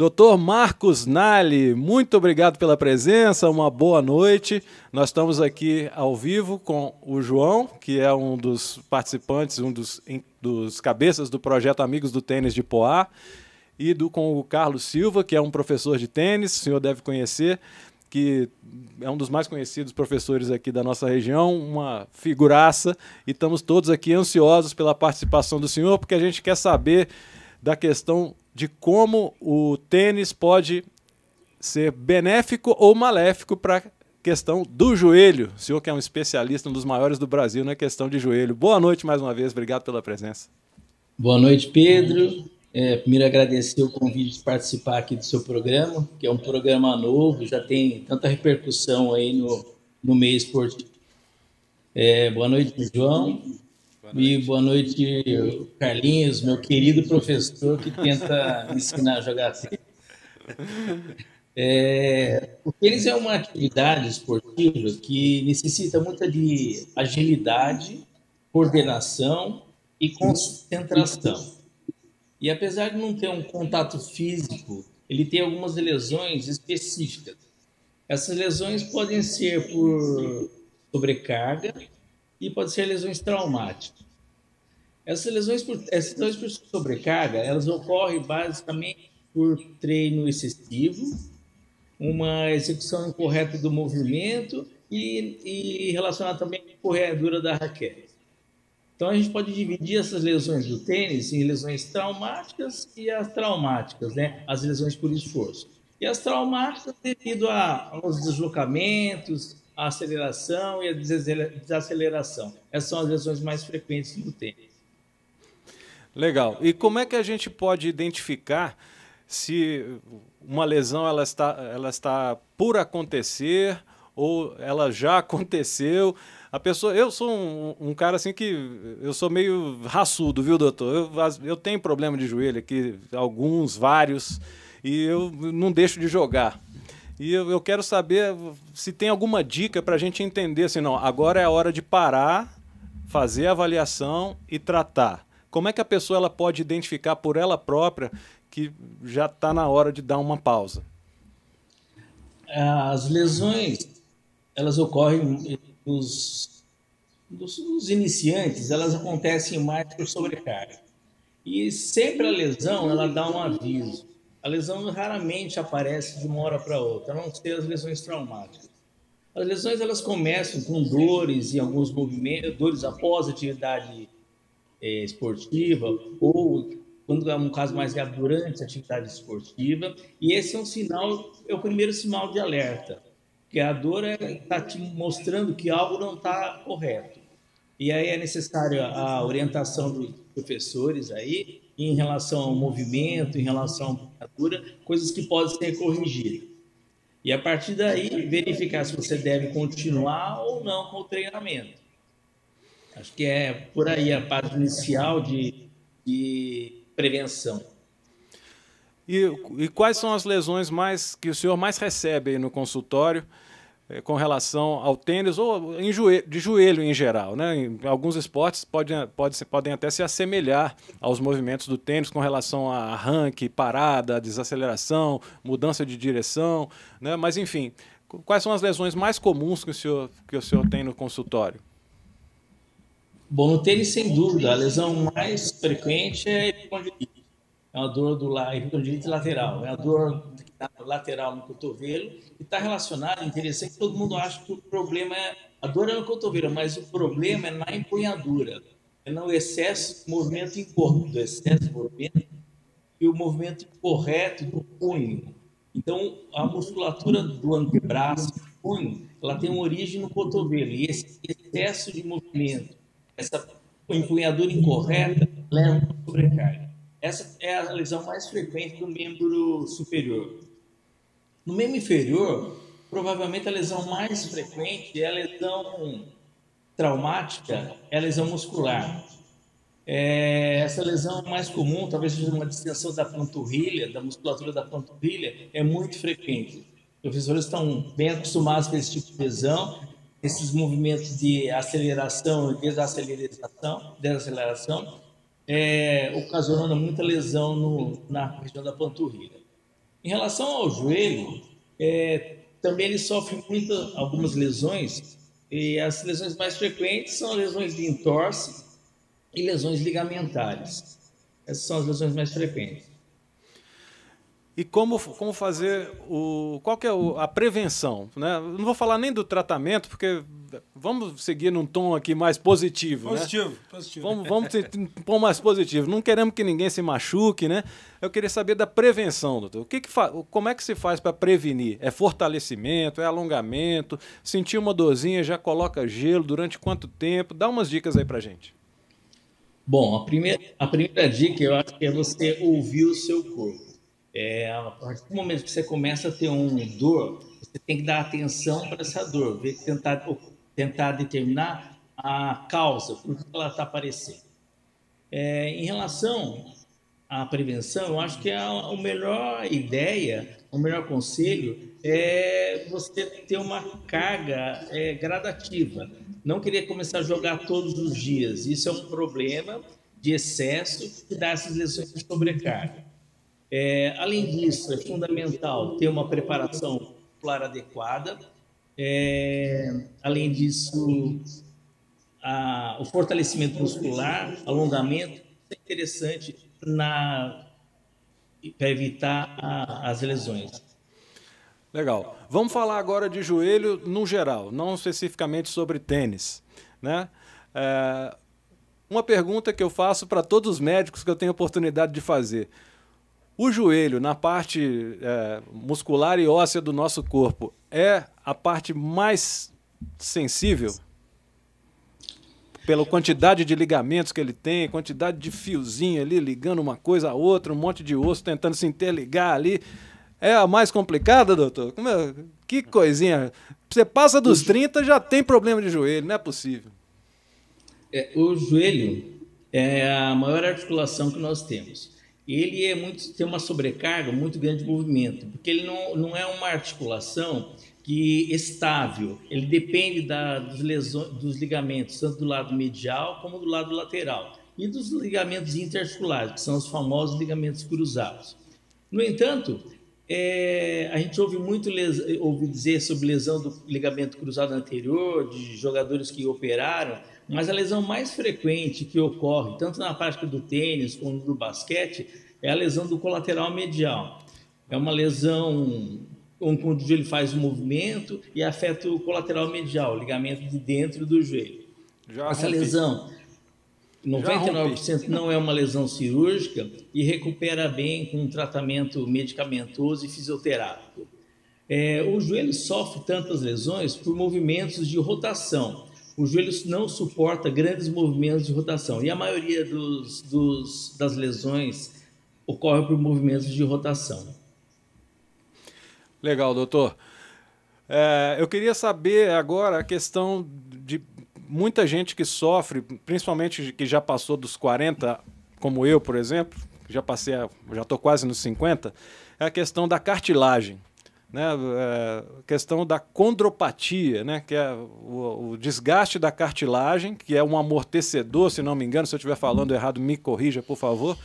Doutor Marcos Nali, muito obrigado pela presença, uma boa noite. Nós estamos aqui ao vivo com o João, que é um dos participantes, um dos, dos cabeças do projeto Amigos do Tênis de Poá, e do, com o Carlos Silva, que é um professor de tênis, o senhor deve conhecer, que é um dos mais conhecidos professores aqui da nossa região, uma figuraça, e estamos todos aqui ansiosos pela participação do senhor, porque a gente quer saber da questão de como o tênis pode ser benéfico ou maléfico para a questão do joelho. O senhor que é um especialista, um dos maiores do Brasil na questão de joelho. Boa noite mais uma vez, obrigado pela presença.
Boa noite, Pedro. É, primeiro agradecer o convite de participar aqui do seu programa, que é um programa novo, já tem tanta repercussão aí no, no meio esportivo. É, boa noite, João. E boa noite, Carlinhos, meu querido professor que tenta ensinar a jogar tênis. É, o tênis é uma atividade esportiva que necessita muito de agilidade, coordenação e concentração. E apesar de não ter um contato físico, ele tem algumas lesões específicas. Essas lesões podem ser por sobrecarga e podem ser lesões traumáticas. Essas lesões por, essas lesões por sobrecarga, elas ocorrem basicamente por treino excessivo, uma execução incorreta do movimento e, e relacionado também com a correadura da raquete. Então a gente pode dividir essas lesões do tênis em lesões traumáticas e as traumáticas, né? As lesões por esforço. E as traumáticas devido a, aos deslocamentos, a aceleração e a desaceleração. Essas são as lesões mais frequentes do tênis.
Legal. E como é que a gente pode identificar se uma lesão ela está, ela está por acontecer ou ela já aconteceu? A pessoa, eu sou um, um cara assim que eu sou meio raçudo, viu, doutor? Eu, eu tenho problema de joelho aqui, alguns, vários, e eu não deixo de jogar. E eu, eu quero saber se tem alguma dica para a gente entender assim, não, agora é a hora de parar, fazer a avaliação e tratar. Como é que a pessoa ela pode identificar por ela própria que já está na hora de dar uma pausa?
As lesões, elas ocorrem dos, dos, dos iniciantes, elas acontecem mais por sobrecarga. E sempre a lesão, ela dá um aviso. A lesão raramente aparece de uma hora para outra, a não ser as lesões traumáticas. As lesões elas começam com dores em alguns movimentos, dores após atividade é, esportiva ou quando é um caso mais grave durante a atividade esportiva. E esse é um sinal, é o primeiro sinal de alerta, que a dor está te mostrando que algo não está correto. E aí é necessário a orientação dos professores aí em relação ao movimento, em relação à postura, coisas que podem ser corrigidas. E a partir daí, verificar se você deve continuar ou não com o treinamento. Acho que é por aí a parte inicial de, de prevenção.
E, e, quais são as lesões mais que o senhor mais recebe no consultório com relação ao tênis ou joelho, de joelho em geral? Né? Em alguns esportes podem, pode, podem até se assemelhar aos movimentos do tênis com relação a arranque, parada, desaceleração, mudança de direção. Né? Mas, enfim, quais são as lesões mais comuns que o senhor, que o senhor tem no consultório?
Bom, no tênis, sem dúvida, a lesão mais frequente é é uma dor do epicondilite lateral, é a dor lateral no cotovelo e está relacionada, interessante, todo mundo acha que o problema é, a dor é no cotovelo, mas o problema é na empunhadura, é no excesso de movimento incorreto, excesso de movimento e o movimento incorreto do punho. Então, a musculatura do antebraço, do punho, ela tem uma origem no cotovelo e esse excesso de movimento, essa empunhadura incorreta leva a sobrecarga. Essa é a lesão mais frequente do membro superior. No membro inferior, provavelmente a lesão mais frequente é a lesão traumática, é a lesão muscular. É, essa lesão mais comum, talvez seja uma distensão da panturrilha, da musculatura da panturrilha, é muito frequente. Os professores estão bem acostumados com esse tipo de lesão, esses movimentos de aceleração e desaceleração, desaceleração é, ocasionando muita lesão no, na região da panturrilha. Em relação ao joelho, é, também ele sofre muito algumas lesões, e as lesões mais frequentes são lesões de entorse e lesões ligamentares. Essas são as lesões mais frequentes.
E como, como fazer o. Qual que é o, a prevenção? Né? Não vou falar nem do tratamento, porque vamos seguir num tom aqui mais positivo.
Positivo,
né?
positivo.
Vamos, vamos ter um tom mais positivo. Não queremos que ninguém se machuque, né? Eu queria saber da prevenção, doutor. O que que como é que se faz para prevenir? É fortalecimento, é alongamento? Sentir uma dorzinha, já coloca gelo durante quanto tempo? Dá umas dicas aí pra gente.
Bom, a primeira, a primeira dica eu acho que é você ouvir o seu corpo. É, a partir do momento que você começa a ter um dor, você tem que dar atenção para essa dor, ver, tentar, tentar determinar a causa, por que ela está aparecendo. É, em relação à prevenção, eu acho que a, a melhor ideia, o melhor conselho é você ter uma carga é, gradativa. Não querer começar a jogar todos os dias. Isso é um problema de excesso que dá essas lesões de sobrecarga. É, além disso, é fundamental ter uma preparação muscular adequada. É, além disso, a, o fortalecimento muscular, alongamento, é interessante para evitar a, as lesões.
Legal. Vamos falar agora de joelho no geral, não especificamente sobre tênis. Né? É, uma pergunta que eu faço para todos os médicos que eu tenho oportunidade de fazer. O joelho, na parte é, muscular e óssea do nosso corpo, é a parte mais sensível? Pela quantidade de ligamentos que ele tem, quantidade de fiozinho ali ligando uma coisa a outra, um monte de osso tentando se interligar ali. É a mais complicada, doutor? É? Que coisinha. Você passa dos 30 já tem problema de joelho, não é possível.
É, o joelho é a maior articulação que nós temos ele é muito, tem uma sobrecarga muito grande de movimento, porque ele não, não é uma articulação que estável, ele depende da, dos, lesões, dos ligamentos, tanto do lado medial como do lado lateral, e dos ligamentos interarticulares, que são os famosos ligamentos cruzados. No entanto, é, a gente ouve muito ouve dizer sobre lesão do ligamento cruzado anterior, de jogadores que operaram, mas a lesão mais frequente que ocorre, tanto na prática do tênis como do basquete, é a lesão do colateral medial. É uma lesão onde o joelho faz o movimento e afeta o colateral medial, o ligamento de dentro do joelho. Já Essa rompi. lesão, 99% não é uma lesão cirúrgica e recupera bem com um tratamento medicamentoso e fisioterápico. É, o joelho sofre tantas lesões por movimentos de rotação. O joelho não suporta grandes movimentos de rotação. E a maioria dos, dos, das lesões ocorre por movimentos de rotação.
Legal, doutor. É, eu queria saber agora a questão de muita gente que sofre, principalmente que já passou dos 40, como eu, por exemplo, já passei, já estou quase nos 50, é a questão da cartilagem né, é, questão da condropatia, né, que é o, o, desgaste da cartilagem, que é um amortecedor, se não me engano, se eu estiver falando errado, me corrija, por favor,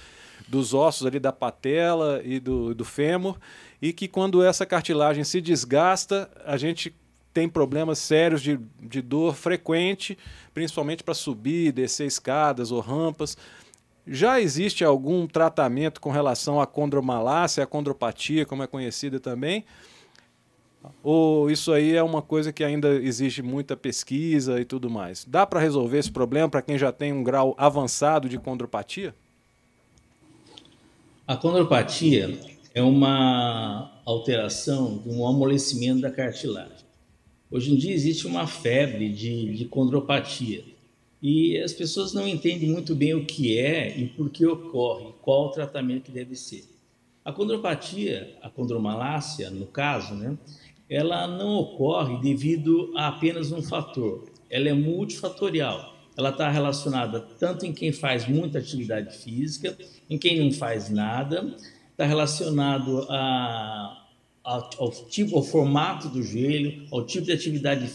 dos ossos ali da patela e do, do fêmur, e que quando essa cartilagem se desgasta, a gente tem problemas sérios de, de dor frequente, principalmente para subir, descer escadas ou rampas. Já existe algum tratamento com relação à condromalácia, a condropatia, como é conhecida também? Ou isso aí é uma coisa que ainda exige muita pesquisa e tudo mais? Dá para resolver esse problema para quem já tem um grau avançado de condropatia?
A condropatia é uma alteração de um amolecimento da cartilagem. Hoje em dia existe uma febre de, de condropatia e as pessoas não entendem muito bem o que é e por que ocorre, qual o tratamento que deve ser. A condropatia, a condromalácia, no caso, né, ela não ocorre devido a apenas um fator. Ela é multifatorial. Ela está relacionada tanto em quem faz muita atividade física, em quem não faz nada, está relacionado a, a, ao tipo, ao formato do joelho, ao tipo de atividade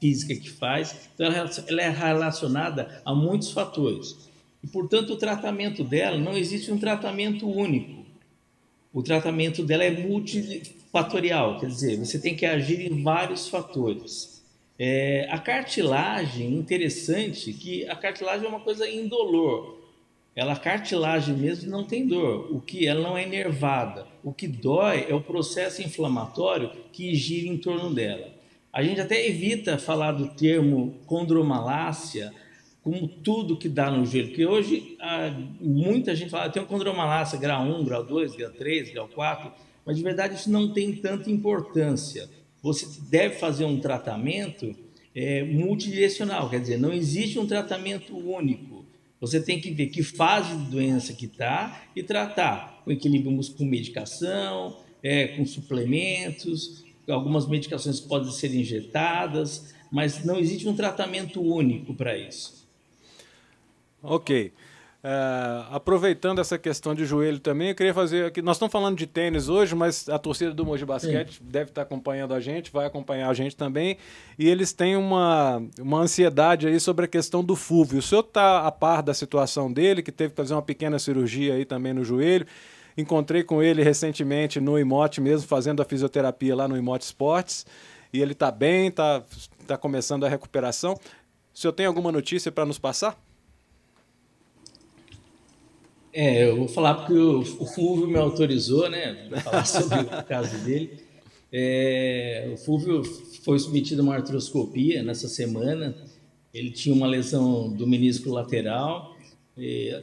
física que faz. Então, ela é relacionada a muitos fatores. E, portanto, o tratamento dela não existe um tratamento único. O tratamento dela é multi fatorial, quer dizer, você tem que agir em vários fatores. É, a cartilagem, interessante que a cartilagem é uma coisa indolor. Ela, a cartilagem mesmo não tem dor, o que ela não é nervada. O que dói é o processo inflamatório que gira em torno dela. A gente até evita falar do termo condromalácia como tudo que dá no joelho, porque hoje muita gente fala, tem um condromalácia grau 1, grau 2, grau 3, grau 4, mas de verdade isso não tem tanta importância. Você deve fazer um tratamento é, multidirecional, quer dizer, não existe um tratamento único. Você tem que ver que fase de doença que está e tratar com equilíbrio com medicação, é, com suplementos, algumas medicações podem ser injetadas, mas não existe um tratamento único para isso.
Ok. É, aproveitando essa questão de joelho também, eu queria fazer aqui. Nós estamos falando de tênis hoje, mas a torcida do Mogi Basquete Sim. deve estar acompanhando a gente, vai acompanhar a gente também. E eles têm uma, uma ansiedade aí sobre a questão do Fulvio. O senhor está a par da situação dele, que teve que fazer uma pequena cirurgia aí também no joelho. Encontrei com ele recentemente no Imote mesmo, fazendo a fisioterapia lá no Imote Esportes. E ele está bem, está tá começando a recuperação. O senhor tem alguma notícia para nos passar?
É, eu vou falar porque o, o Fulvio me autorizou, né, falar sobre o caso dele. É, o Fulvio foi submetido a uma artroscopia nessa semana. Ele tinha uma lesão do menisco lateral,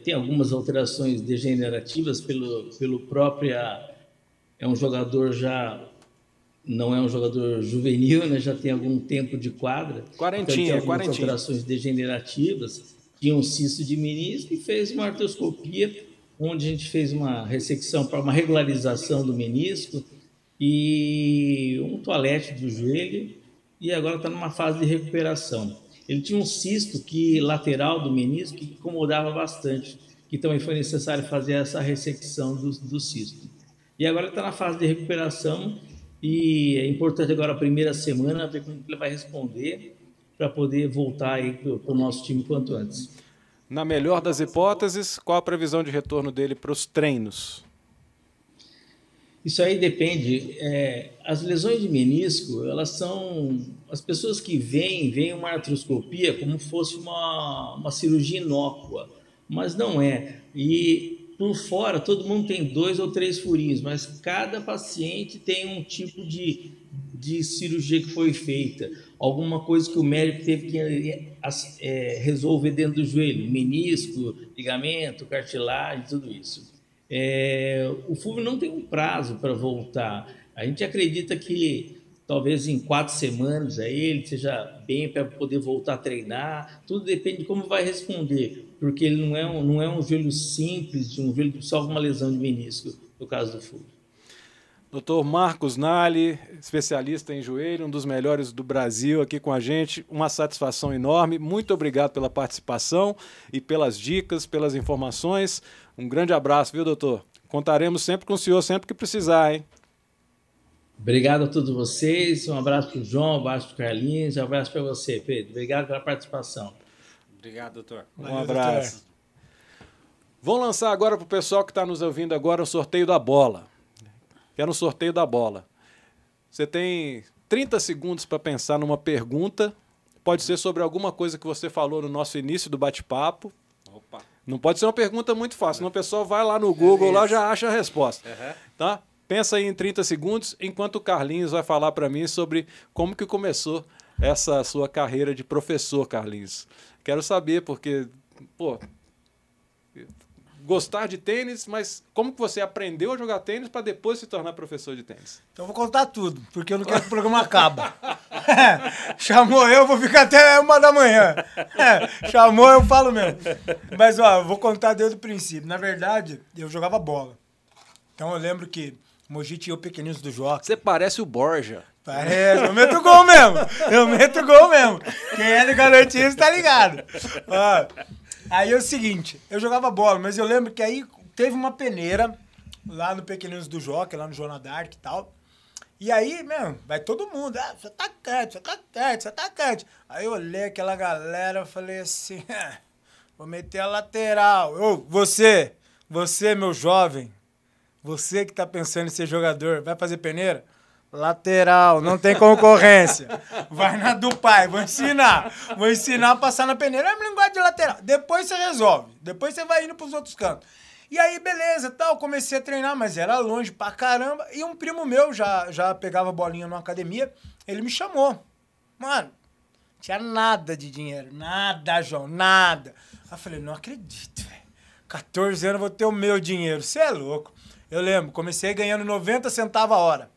tem algumas alterações degenerativas pelo, pelo próprio. É um jogador já. Não é um jogador juvenil, né? já tem algum tempo de quadra.
Quarentinha, então, tem algumas
alterações degenerativas tinha um cisto de menisco e fez uma artroscopia, onde a gente fez uma ressecção para uma regularização do menisco e um toalete do joelho e agora está numa fase de recuperação. Ele tinha um cisto que lateral do menisco que incomodava bastante, que também foi necessário fazer essa ressecção do, do cisto. E agora está na fase de recuperação e é importante agora a primeira semana ver como ele vai responder para poder voltar aí para o nosso time quanto antes.
Na melhor das hipóteses, qual a previsão de retorno dele para os treinos?
Isso aí depende. É, as lesões de menisco, elas são. As pessoas que veem, veem uma artroscopia como fosse uma, uma cirurgia inócua, mas não é. E por fora, todo mundo tem dois ou três furinhos, mas cada paciente tem um tipo de, de cirurgia que foi feita alguma coisa que o médico teve que é, resolver dentro do joelho, menisco, ligamento, cartilagem, tudo isso. É, o Fulvio não tem um prazo para voltar. A gente acredita que talvez em quatro semanas aí ele seja bem para poder voltar a treinar. Tudo depende de como vai responder, porque ele não é um, não é um joelho simples, um joelho que sofre uma lesão de menisco, no caso do Fulvio.
Doutor Marcos Nali, especialista em joelho, um dos melhores do Brasil aqui com a gente. Uma satisfação enorme. Muito obrigado pela participação e pelas dicas, pelas informações. Um grande abraço, viu, doutor? Contaremos sempre com o senhor, sempre que precisar, hein?
Obrigado a todos vocês. Um abraço para o João, um abraço para o Carlinhos, um abraço para você, Pedro. Obrigado pela participação.
Obrigado, doutor.
Um Valeu, abraço. Doutor. Vamos lançar agora para o pessoal que está nos ouvindo agora o sorteio da bola que é no sorteio da bola. Você tem 30 segundos para pensar numa pergunta. Pode ser sobre alguma coisa que você falou no nosso início do bate-papo. Não pode ser uma pergunta muito fácil, senão o pessoal vai lá no Google, é lá já acha a resposta. Uhum. Tá? Pensa aí em 30 segundos, enquanto o Carlinhos vai falar para mim sobre como que começou essa sua carreira de professor, Carlinhos. Quero saber, porque, pô, gostar de tênis, mas como que você aprendeu a jogar tênis para depois se tornar professor de tênis?
Então eu vou contar tudo, porque eu não quero que o programa acabe. chamou eu, vou ficar até uma da manhã. chamou, eu falo mesmo. Mas, ó, eu vou contar desde o princípio. Na verdade, eu jogava bola. Então eu lembro que Mogi tinha o pequeninos do Joca.
Você parece o Borja.
Parece, eu meto gol mesmo. Eu meto gol mesmo. Quem é do garotinho tá ligado. Ó, Aí é o seguinte, eu jogava bola, mas eu lembro que aí teve uma peneira lá no Pequeninos do Jockey, lá no Jornal Dark e tal. E aí, meu, vai todo mundo, ah, você tá atacante, você tá atacante, você tá atacante. Aí eu olhei aquela galera e falei assim, ah, vou meter a lateral. Ô, você, você, meu jovem, você que tá pensando em ser jogador, vai fazer peneira? Lateral, não tem concorrência. Vai na do pai, vou ensinar. Vou ensinar a passar na peneira. É linguagem de lateral. Depois você resolve. Depois você vai indo pros outros cantos. E aí, beleza, tal, comecei a treinar, mas era longe pra caramba. E um primo meu já, já pegava bolinha numa academia, ele me chamou. Mano, tinha nada de dinheiro, nada, João, nada. Aí eu falei, não acredito, velho. 14 anos vou ter o meu dinheiro, você é louco. Eu lembro, comecei ganhando 90 centavos a hora.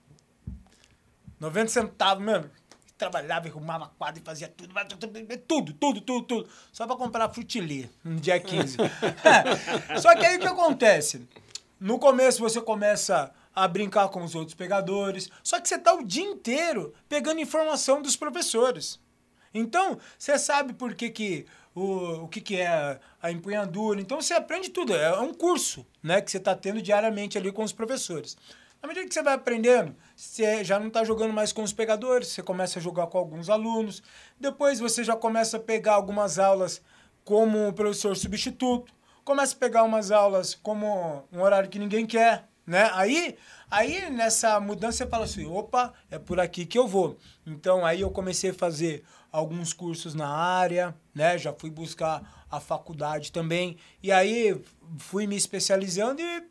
90 centavos, mano. Trabalhava, arrumava quadro e fazia tudo, tudo, tudo, tudo, tudo. Só pra comprar frutilê no dia 15. Só que aí o que acontece? No começo você começa a brincar com os outros pegadores, só que você tá o dia inteiro pegando informação dos professores. Então, você sabe por que, que o, o que, que é a empunhadura. Então, você aprende tudo. É um curso né, que você está tendo diariamente ali com os professores. À medida que você vai aprendendo, você já não está jogando mais com os pegadores, você começa a jogar com alguns alunos. Depois você já começa a pegar algumas aulas como professor substituto, começa a pegar umas aulas como um horário que ninguém quer, né? Aí, aí nessa mudança você fala assim, opa, é por aqui que eu vou. Então aí eu comecei a fazer alguns cursos na área, né? Já fui buscar a faculdade também. E aí fui me especializando e,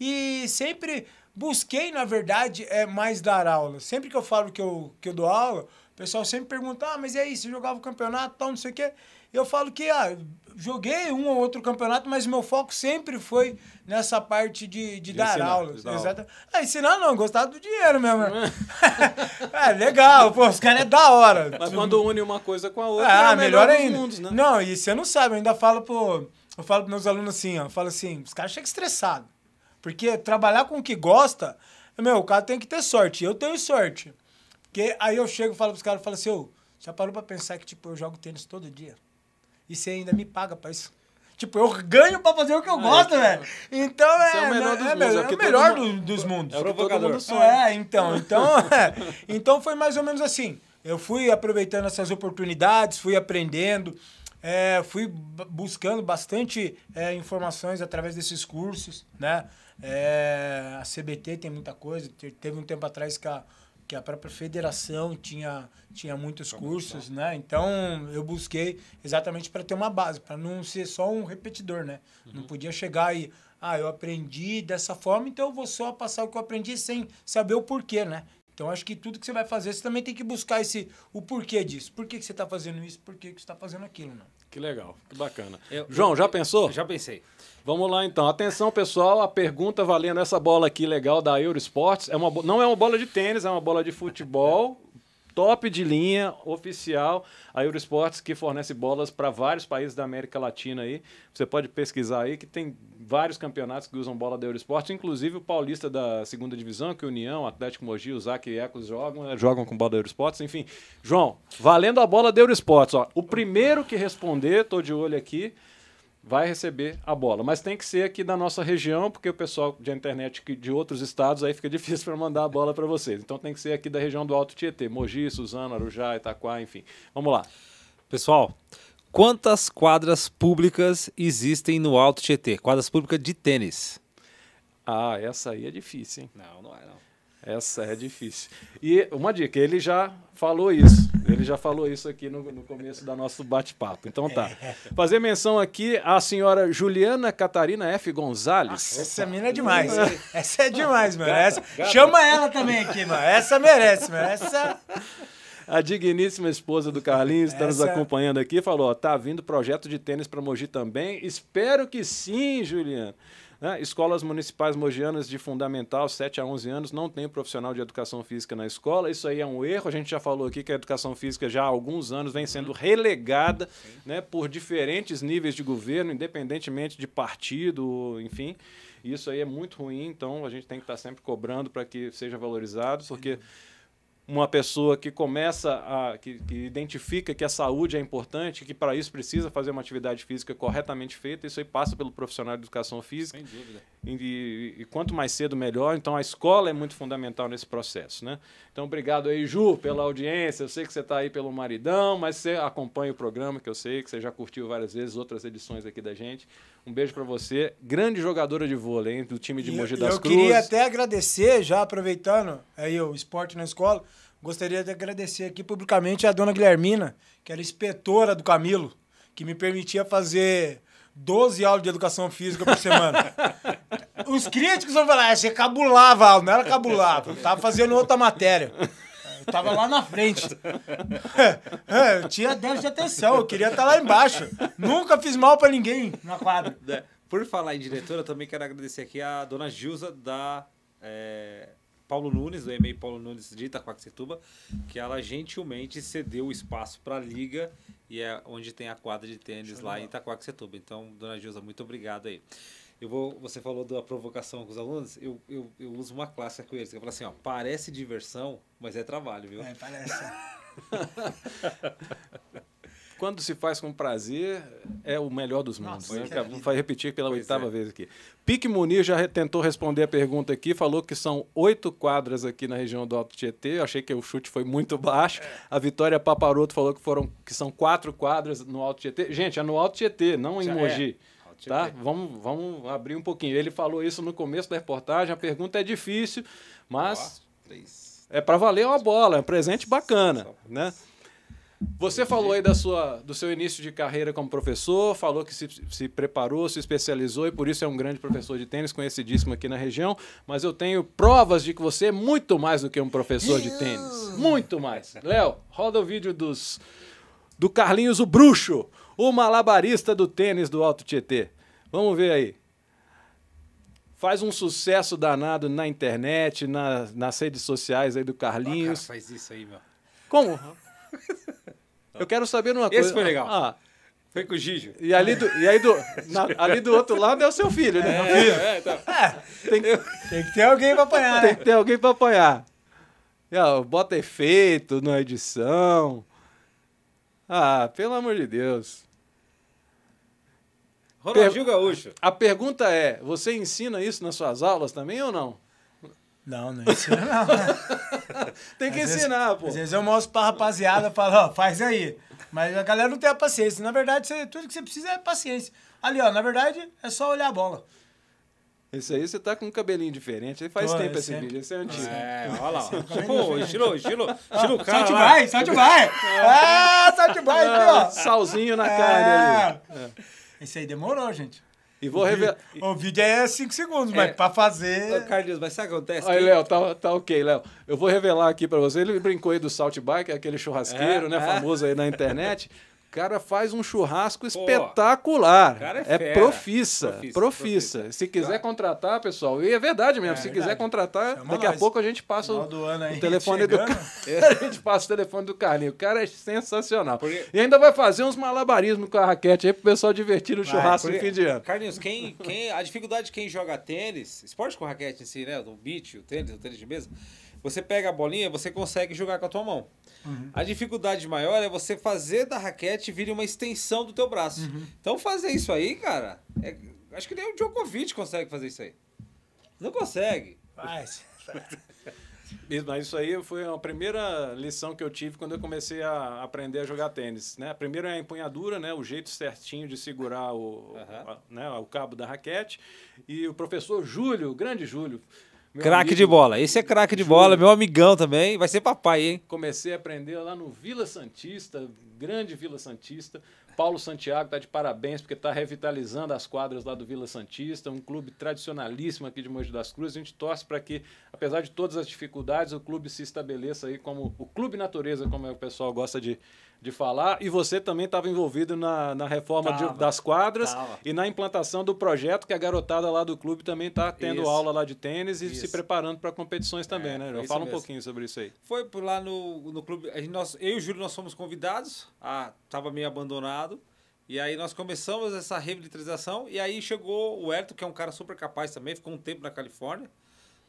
e sempre busquei, na verdade, é mais dar aula. Sempre que eu falo que eu, que eu dou aula, o pessoal sempre pergunta, ah, mas e aí, você jogava o campeonato, tal, não sei o quê. Eu falo que, ah, joguei um ou outro campeonato, mas meu foco sempre foi nessa parte de, de, de dar ensinar, aulas. Exato. Ah, ensinar não, gostar do dinheiro mesmo. é, legal, pô, os caras é da hora.
Mas quando une uma coisa com a outra, ah, é melhor, melhor ainda. Mundos, né?
Não, e você não sabe, eu ainda falo pro... Eu falo pros meus alunos assim, ó, eu falo assim, os caras chegam estressados. Porque trabalhar com o que gosta, meu, o cara tem que ter sorte. Eu tenho sorte. Porque aí eu chego e falo pros caras, falo assim, ô, já parou pra pensar que, tipo, eu jogo tênis todo dia? E você ainda me paga pra isso? Tipo, eu ganho pra fazer o que eu ah, gosto, é, velho. Então é. É o melhor dos é, mundos. É, é o melhor do, dos mundos. É o provocador. É, então. Então, é. então foi mais ou menos assim. Eu fui aproveitando essas oportunidades, fui aprendendo. É, fui buscando bastante é, informações através desses cursos, né? É, a CBT tem muita coisa. Teve um tempo atrás que a, que a própria federação tinha, tinha muitos cursos, né? Então eu busquei exatamente para ter uma base, para não ser só um repetidor, né? Uhum. Não podia chegar e, ah, eu aprendi dessa forma, então eu vou só passar o que eu aprendi sem saber o porquê, né? Então acho que tudo que você vai fazer, você também tem que buscar esse o porquê disso. Por que, que você está fazendo isso? Por que, que você está fazendo aquilo, não?
Que legal, que bacana.
Eu-
João, já pensou?
Já pensei.
Vamos lá então. Atenção, pessoal, a pergunta valendo essa bola aqui legal da Eurosports. É uma, não é uma bola de tênis, é uma bola de futebol. Top de linha, oficial. A Eurosports que fornece bolas para vários países da América Latina aí. Você pode pesquisar aí que tem vários campeonatos que usam bola da Eurosports, inclusive o paulista da segunda divisão, que União, Atlético Mogi, o Zac e Ecos jogam, né, jogam com bola da Eurosports, enfim. João, valendo a bola da Eurosports, ó. O primeiro que responder, tô de olho aqui, vai receber a bola. Mas tem que ser aqui da nossa região, porque o pessoal de internet de outros estados aí fica difícil para mandar a bola para vocês. Então tem que ser aqui da região do Alto Tietê, Mogi, Suzano, Arujá, Itaquá, enfim. Vamos lá.
Pessoal, quantas quadras públicas existem no Alto Tietê? Quadras públicas de tênis.
Ah, essa aí é difícil, hein?
Não, não é não.
Essa é difícil. E uma dica, ele já falou isso. Ele já falou isso aqui no, no começo do nosso bate-papo. Então tá. Fazer menção aqui à senhora Juliana Catarina F. Gonzalez.
Essa mina é demais. Essa é demais, mano. Essa... Chama ela também aqui, mano. Essa merece, mano. Essa.
A digníssima esposa do Carlinhos está nos acompanhando aqui. Falou: ó, tá vindo projeto de tênis para Mogi também. Espero que sim, Juliana. Né? Escolas municipais mogianas de fundamental, 7 a 11 anos, não tem profissional de educação física na escola. Isso aí é um erro. A gente já falou aqui que a educação física já há alguns anos vem sendo relegada né, por diferentes níveis de governo, independentemente de partido, enfim. Isso aí é muito ruim, então a gente tem que estar sempre cobrando para que seja valorizado, porque uma pessoa que começa a que, que identifica que a saúde é importante, que para isso precisa fazer uma atividade física corretamente feita, isso aí passa pelo profissional de educação física.
Sem dúvida.
E, e quanto mais cedo, melhor. Então, a escola é muito fundamental nesse processo, né? Então, obrigado aí, Ju, pela audiência. Eu sei que você está aí pelo maridão, mas você acompanha o programa, que eu sei que você já curtiu várias vezes outras edições aqui da gente. Um beijo para você. Grande jogadora de vôlei, hein, do time de Mogi
eu,
das
eu
Cruzes.
queria até agradecer, já aproveitando aí o esporte na escola, gostaria de agradecer aqui publicamente a dona Guilhermina, que era inspetora do Camilo, que me permitia fazer 12 aulas de educação física por semana. Os críticos vão falar, "Ah, você cabulava, a aula", não era cabulava, tava fazendo outra matéria. Eu tava lá na frente. É, eu tinha déficit de atenção, eu queria estar lá embaixo. Nunca fiz mal pra ninguém na quadra.
É, Por falar em diretora, eu também quero agradecer aqui a dona Gilza da é, Paulo Nunes, do e-mail Paulo Nunes de Itaquaquecetuba, que ela gentilmente cedeu o espaço para a liga e é onde tem a quadra de tênis lá em Itaquaquecetuba. Então, dona Gilza, muito obrigado aí. Eu vou, você falou da provocação com os alunos, eu, eu, eu uso uma clássica com eles, que eu falo assim, ó, parece diversão, mas é trabalho, viu?
É, parece.
Quando se faz com prazer, é o melhor dos mundos. né? Vai repetir pela
Pois
oitava
é.
vez aqui. Pique Munir já tentou responder a pergunta aqui, falou que são oito quadras aqui na região do Alto Tietê. Eu achei que o chute foi muito baixo. A Vitória Paparoto falou que, foram, que são quatro quadras no Alto Tietê. Gente, é no Alto Tietê, não em
Já é.
Mogi.
Alto
Tá? Vamos, vamos abrir um pouquinho. Ele falou isso no começo da reportagem. A pergunta é difícil, mas
Ó,
é para valer uma bola, é um presente bacana, né? Você falou aí da sua, do seu início de carreira como professor, falou que se, se preparou, se especializou e por isso é um grande professor de tênis, conhecidíssimo aqui na região. Mas eu tenho provas de que você é muito mais do que um professor de tênis. Muito mais. Léo, roda o vídeo dos, do Carlinhos o Bruxo, o malabarista do tênis do Alto Tietê. Vamos ver aí. Faz um sucesso danado na internet, na- nas redes sociais aí do
Ó, cara,
Carlinhos.
faz isso aí, meu.
Como? Eu quero saber uma
Esse
coisa.
foi legal.
Ah,
Foi com o Gijo.
e ali do, e aí do, na- ali do outro lado é o seu filho, né?
É, é, tá.
Tem, que-
Tem que ter alguém pra apanhar,
tem
né?
que ter alguém pra apanhar. E, ó, bota efeito na edição. Ah, pelo amor de Deus.
Ronaldinho Gaúcho.
A pergunta é: você ensina isso nas suas aulas também ou não?
Não, não ensina não.
Tem que
Às vezes-
ensinar, pô.
Às vezes eu mostro pra rapaziada e falo, ó, faz aí. Mas a galera não tem a paciência. Na verdade, você- tudo que você precisa é paciência. Ali, ó, na verdade, é só olhar a bola.
Esse aí você tá com um cabelinho diferente. Aí faz
Tô,
tempo
é
esse
sempre.
vídeo, esse é antigo.
É, olha lá. Tipo, estilo, estilo, estilo cara
Salt
lá.
vai, salt vai. Ah, salt vai
Ah,
aqui, ó.
salzinho na carne ali.
É. Esse aí demorou, gente.
E vou revelar.
O vídeo é 5 segundos, mas
É.
pra
Ô,
fazer.
Carlinhos, mas sabe o que acontece?
Aí, Léo, tá, tá ok, Léo. Eu vou revelar aqui pra você. Ele brincou aí do Salt Bike, aquele churrasqueiro,
É,
né?
é.
Famoso aí na internet. O cara faz um churrasco
Pô,
espetacular.
o cara é
é profissa,
Profissa,
profissa.
profissa.
Se quiser contratar, pessoal, e é verdade mesmo,
É
se
verdade.
quiser contratar,
Chama
daqui a
nós.
pouco a gente passa o,
do ano aí,
o telefone do. Carlinhos. a gente passa o telefone do Carlinhos. O cara é sensacional.
Porque-
E ainda vai fazer uns malabarismos com a raquete aí pro pessoal divertir no
Vai,
churrasco
Porque,
fim de ano.
Carlinhos, quem, quem, a dificuldade de quem joga tênis, esporte com raquete em si, né? O beach, o tênis, o tênis de mesa, você pega a bolinha, você consegue jogar com a tua mão.
Uhum.
A dificuldade maior é você fazer da raquete vir uma extensão do teu braço.
Uhum.
Então fazer isso aí, cara, é- acho que nem o Djokovic consegue fazer isso aí. Não consegue.
Faz.
Isso, Mas isso aí foi a primeira lição que eu tive quando eu comecei a aprender a jogar tênis. Né? Primeiro é a empunhadura, né? o jeito certinho de segurar o,
Aham.
a- né? o cabo da raquete. E o professor Júlio, o grande Júlio.
Craque de bola. Esse é craque de bola, meu amigão também. Vai ser papai, hein?
Comecei a aprender lá no Vila Santista, grande Vila Santista. Paulo Santiago está de parabéns porque está revitalizando as quadras lá do Vila Santista, um clube tradicionalíssimo aqui de Mogi das Cruzes. A gente torce para que, apesar de todas as dificuldades, o clube se estabeleça aí como o clube natureza, como é o pessoal gosta de, de falar. E você também estava envolvido na, na reforma de-
Tava.
das quadras
Tava.
e na implantação do projeto que a garotada lá do clube também está tendo
Isso.
aula lá de tênis e se
Isso.
preparando para competições também,
É,
né?
isso
Fala um
mesmo.
pouquinho sobre isso aí.
Foi por lá no, no clube. A gente, nós, eu e o Júlio nós fomos convidados. Ah, tava meio abandonado. E aí nós começamos essa revitalização. E aí chegou o Herto, que é um cara super capaz também, ficou um tempo na Califórnia.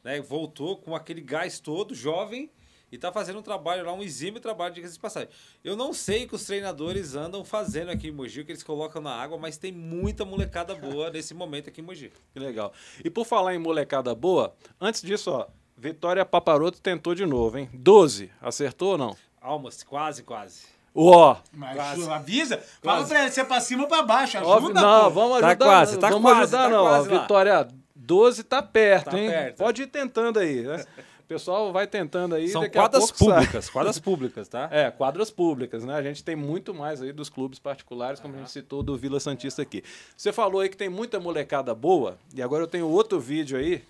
Né, voltou com aquele gás todo, jovem. E tá fazendo um trabalho lá, um exímio trabalho de de passagem. Eu não sei o que os treinadores andam fazendo aqui em Mogi, o que eles colocam na água, mas tem muita molecada boa nesse momento aqui em Mogi.
Que legal. E por falar em molecada boa, antes disso, ó, Vitória Paparoto tentou de novo, hein? 12. Acertou ou não?
Almost, quase, quase.
Ó,
Mas
Quase.
avisa. Fala pra ele, se é pra cima ou pra baixo. Ajuda,
óbvio, não,
pô.
vamos
Tá
ajudar.
quase, tá
vamos
quase,
ajudar
tá
não.
quase.
Vitória 12 tá perto,
Tá
hein?
perto.
Pode ir tentando aí, né? O pessoal vai tentando aí.
São
daqui a
quadras
pouco sai.
públicas, quadras públicas, tá?
É, quadras públicas, né? A gente tem muito mais aí dos clubes particulares, como a gente citou do Vila Santista aqui. Você falou aí que tem muita molecada boa, e agora eu tenho outro vídeo aí,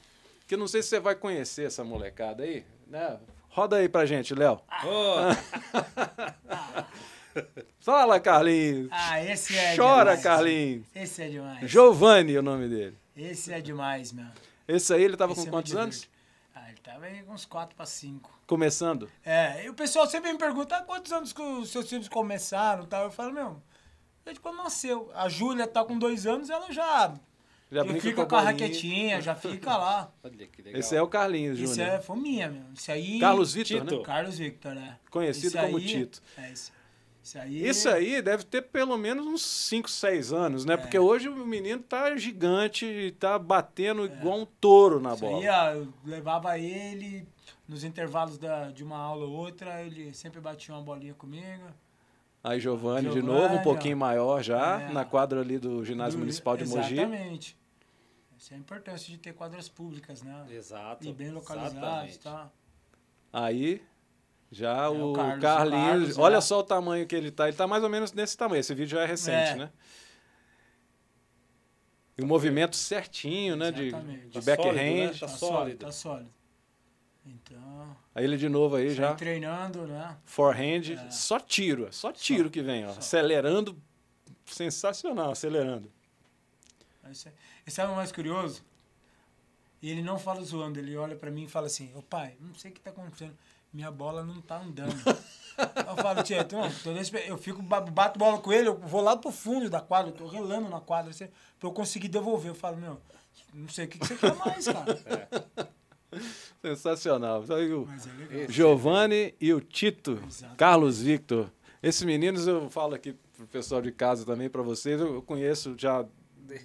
que eu não sei se você vai conhecer essa molecada aí, né? Roda aí pra gente, Léo.
Ô,
Fala, Carlinhos.
Ah, esse é
Chora,
demais.
Carlinhos.
Esse é demais.
Giovanni é o nome dele.
Esse é demais, meu.
Esse aí ele tava
Esse
com
eu
quantos anos?
Tava aí com uns 4 pra 5.
Começando.
É, e o pessoal sempre me pergunta, ah, quantos anos que os seus filhos começaram e tal. Eu falo, meu, desde quando nasceu. A Júlia tá com dois anos, ela já,
Já
já
brinca
fica
com
com a
bolinha.
raquetinha, já fica lá.
olha que legal.
Esse é o Carlinhos
Esse
Júnior.
é fominha, meu. Esse aí...
Carlos Vitor,
Tito.
né?
Carlos Victor, né?
Conhecido
Esse
como
aí-
Tito.
É, esse, esse aí...
Isso aí deve ter pelo menos uns 5, 6 anos,
É.
né? Porque hoje o menino tá gigante e tá batendo igual um touro na
Isso
bola.
aí, ó, eu levava ele nos intervalos da, de uma aula ou outra, ele sempre batia uma bolinha comigo.
Aí Giovanni, de novo, um pouquinho
ó.
maior já,
É.
na quadra ali do ginásio
Do-
municipal de Mogi.
Exatamente. Essa é a importância de ter quadras públicas, né?
Exato.
E bem localizadas,
exatamente.
tá?
Aí já
o
o,
Carlos, o
Carlinhos,
Carlos,
olha só o tamanho que ele tá. Ele tá mais ou menos nesse tamanho. Esse vídeo já é recente,
É.
né? E o movimento certinho, né? De,
Exatamente.
de
Tá
backhand.
sólido, né? Tá
Tá
sólido.
sólido, tá sólido. Então,
Aí ele de novo aí já.
treinando, né?
Forehand,
É.
só tiro, só tiro que vem, ó. Acelerando, sensacional, acelerando.
É- E sabe o mais curioso? Ele não fala zoando, ele olha pra mim e fala assim, ô pai, não sei o que tá acontecendo, minha bola não tá andando. eu falo, vez que eu fico, ba- bato bola com ele, eu vou lá pro fundo da quadra, eu tô relando na quadra, assim, pra eu conseguir devolver. Eu falo, meu, não sei o que, que você quer mais, cara.
Sensacional. Aí o
Mas é legal.
Giovanni e o Tito,
Exatamente.
Carlos Victor. Esses meninos eu falo aqui pro pessoal de casa também para vocês, eu eu conheço já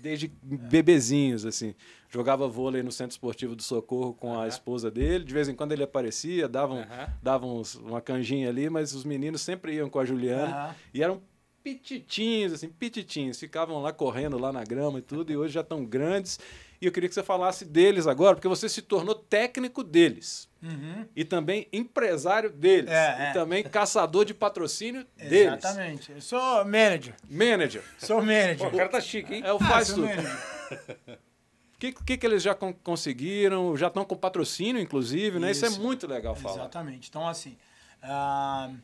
desde bebezinhos assim. Jogava vôlei no Centro Esportivo do Socorro com a
Aham.
esposa dele, de vez em quando ele aparecia, davam
Aham.
davam uma canjinha ali, mas os meninos sempre iam com a Juliana
Aham.
e eram pititinhos, assim, pititinhos, ficavam lá correndo lá na grama e tudo, e hoje já estão grandes. E eu queria que você falasse deles agora, porque você se tornou técnico deles
Uhum.
e também empresário deles.
É, é.
E também caçador de patrocínio deles.
Exatamente. Eu sou manager.
Manager.
Sou
Pô,
manager.
o cara tá chique, hein?
É o
Ah,
faz tudo. que, que, que eles já con conseguiram? Já estão com patrocínio, inclusive, né? Isso, Isso é muito legal falar.
Exatamente. Então, assim, uh,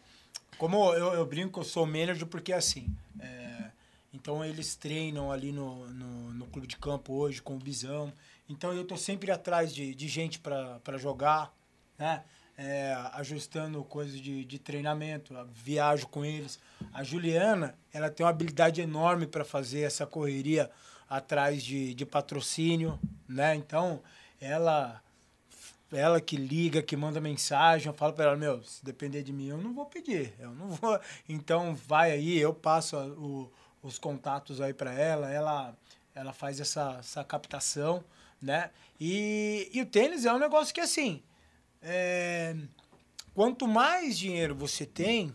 como eu, eu, brinco, eu sou manager porque, assim, é, então eles treinam ali no, no, no, clube de campo hoje com o Bisão. Então, eu estou sempre atrás de, de gente para jogar, né? É, ajustando coisas de, de treinamento, viajo com eles. A Juliana, ela tem uma habilidade enorme para fazer essa correria atrás de, de patrocínio, né? Então, ela ela que liga, que manda mensagem, eu falo para ela, meu, se depender de mim, eu não vou pedir, eu não vou. Então, vai aí, eu passo o, os contatos aí para ela, ela ela faz essa, essa captação, né? E, e o tênis é um negócio que, assim, é, quanto mais dinheiro você tem,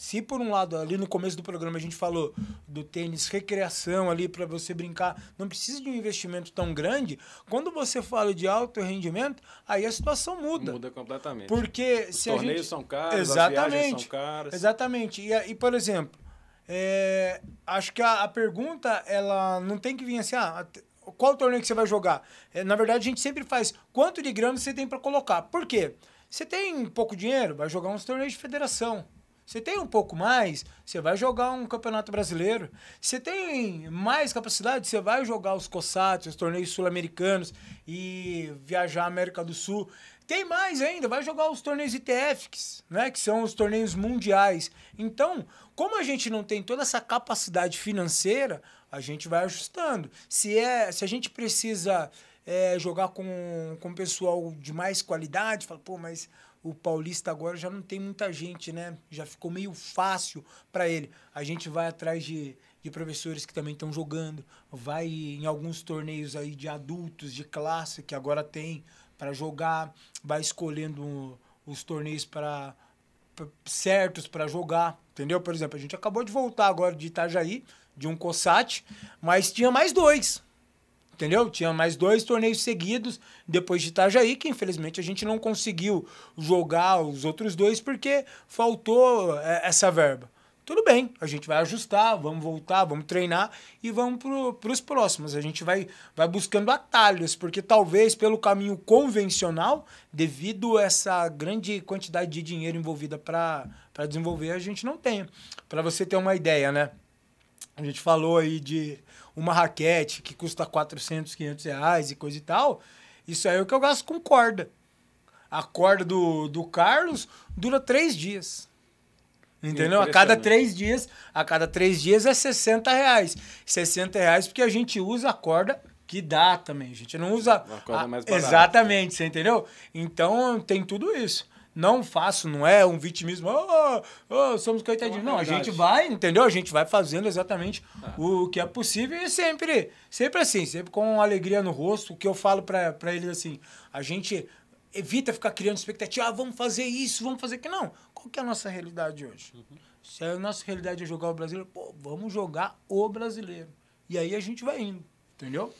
se por um lado, ali no começo do programa a gente falou do tênis recreação ali para você brincar, não precisa de um investimento tão grande, quando você fala de alto rendimento, aí a situação muda.
Muda completamente.
Porque
Os
se
torneios
gente...
são caros,
exatamente,
são caras.
Exatamente. E, e por exemplo, é, acho que a, a, pergunta ela não tem que vir assim, ah, qual torneio que você vai jogar? É, na verdade, a gente sempre faz quanto de grana você tem para colocar. Por quê? Você tem pouco dinheiro, vai jogar uns torneios de federação. Você tem um pouco mais, você vai jogar um campeonato brasileiro. Você tem mais capacidade, você vai jogar os COSATs, os torneios sul-americanos e viajar à América do Sul. Tem mais ainda, vai jogar os torneios ITFs, né, que são os torneios mundiais. Então, como a gente não tem toda essa capacidade financeira, a gente vai ajustando. Se é, se a gente precisa é, jogar com, com pessoal de mais qualidade, fala, pô, mas o Paulista agora já não tem muita gente, né? Já ficou meio fácil para ele. A gente vai atrás de, de professores que também estão jogando, vai em alguns torneios aí de adultos, de classe, que agora tem para jogar, vai escolhendo os torneios para certos para jogar, entendeu? Por exemplo, a gente acabou de voltar agora de Itajaí, de um COSAT, mas tinha mais dois entendeu? Tinha mais dois torneios seguidos depois de Itajaí, que infelizmente a gente não conseguiu jogar os outros dois porque faltou é, essa verba. Tudo bem, a gente vai ajustar, vamos voltar, vamos treinar e vamos para os próximos. A gente vai, vai buscando atalhos, porque talvez pelo caminho convencional, devido a essa grande quantidade de dinheiro envolvida para desenvolver, a gente não tenha. Para você ter uma ideia, né? A gente falou aí de uma raquete que custa 400, 500 reais e coisa e tal. Isso aí é o que eu gasto com corda. A corda do, do Carlos dura três dias. Entendeu? A cada três dias, a cada três dias é 60 reais. 60 reais porque a gente usa a corda que dá também. A gente não usa.
Uma corda
a,
mais barata.
Exatamente, você entendeu? Então tem tudo isso não faço, não é um vitimismo, oh, oh, somos coitadinhos. Não, a gente vai, entendeu? A gente vai fazendo exatamente ah. o que é possível e sempre, sempre assim, sempre com alegria no rosto. O que eu falo para eles assim, a gente evita ficar criando expectativa, ah, vamos fazer isso, vamos fazer aquilo. Não, qual que é a nossa realidade hoje? Uhum. Se a nossa realidade é jogar o brasileiro, pô, vamos jogar o brasileiro. E aí a gente vai indo, entendeu?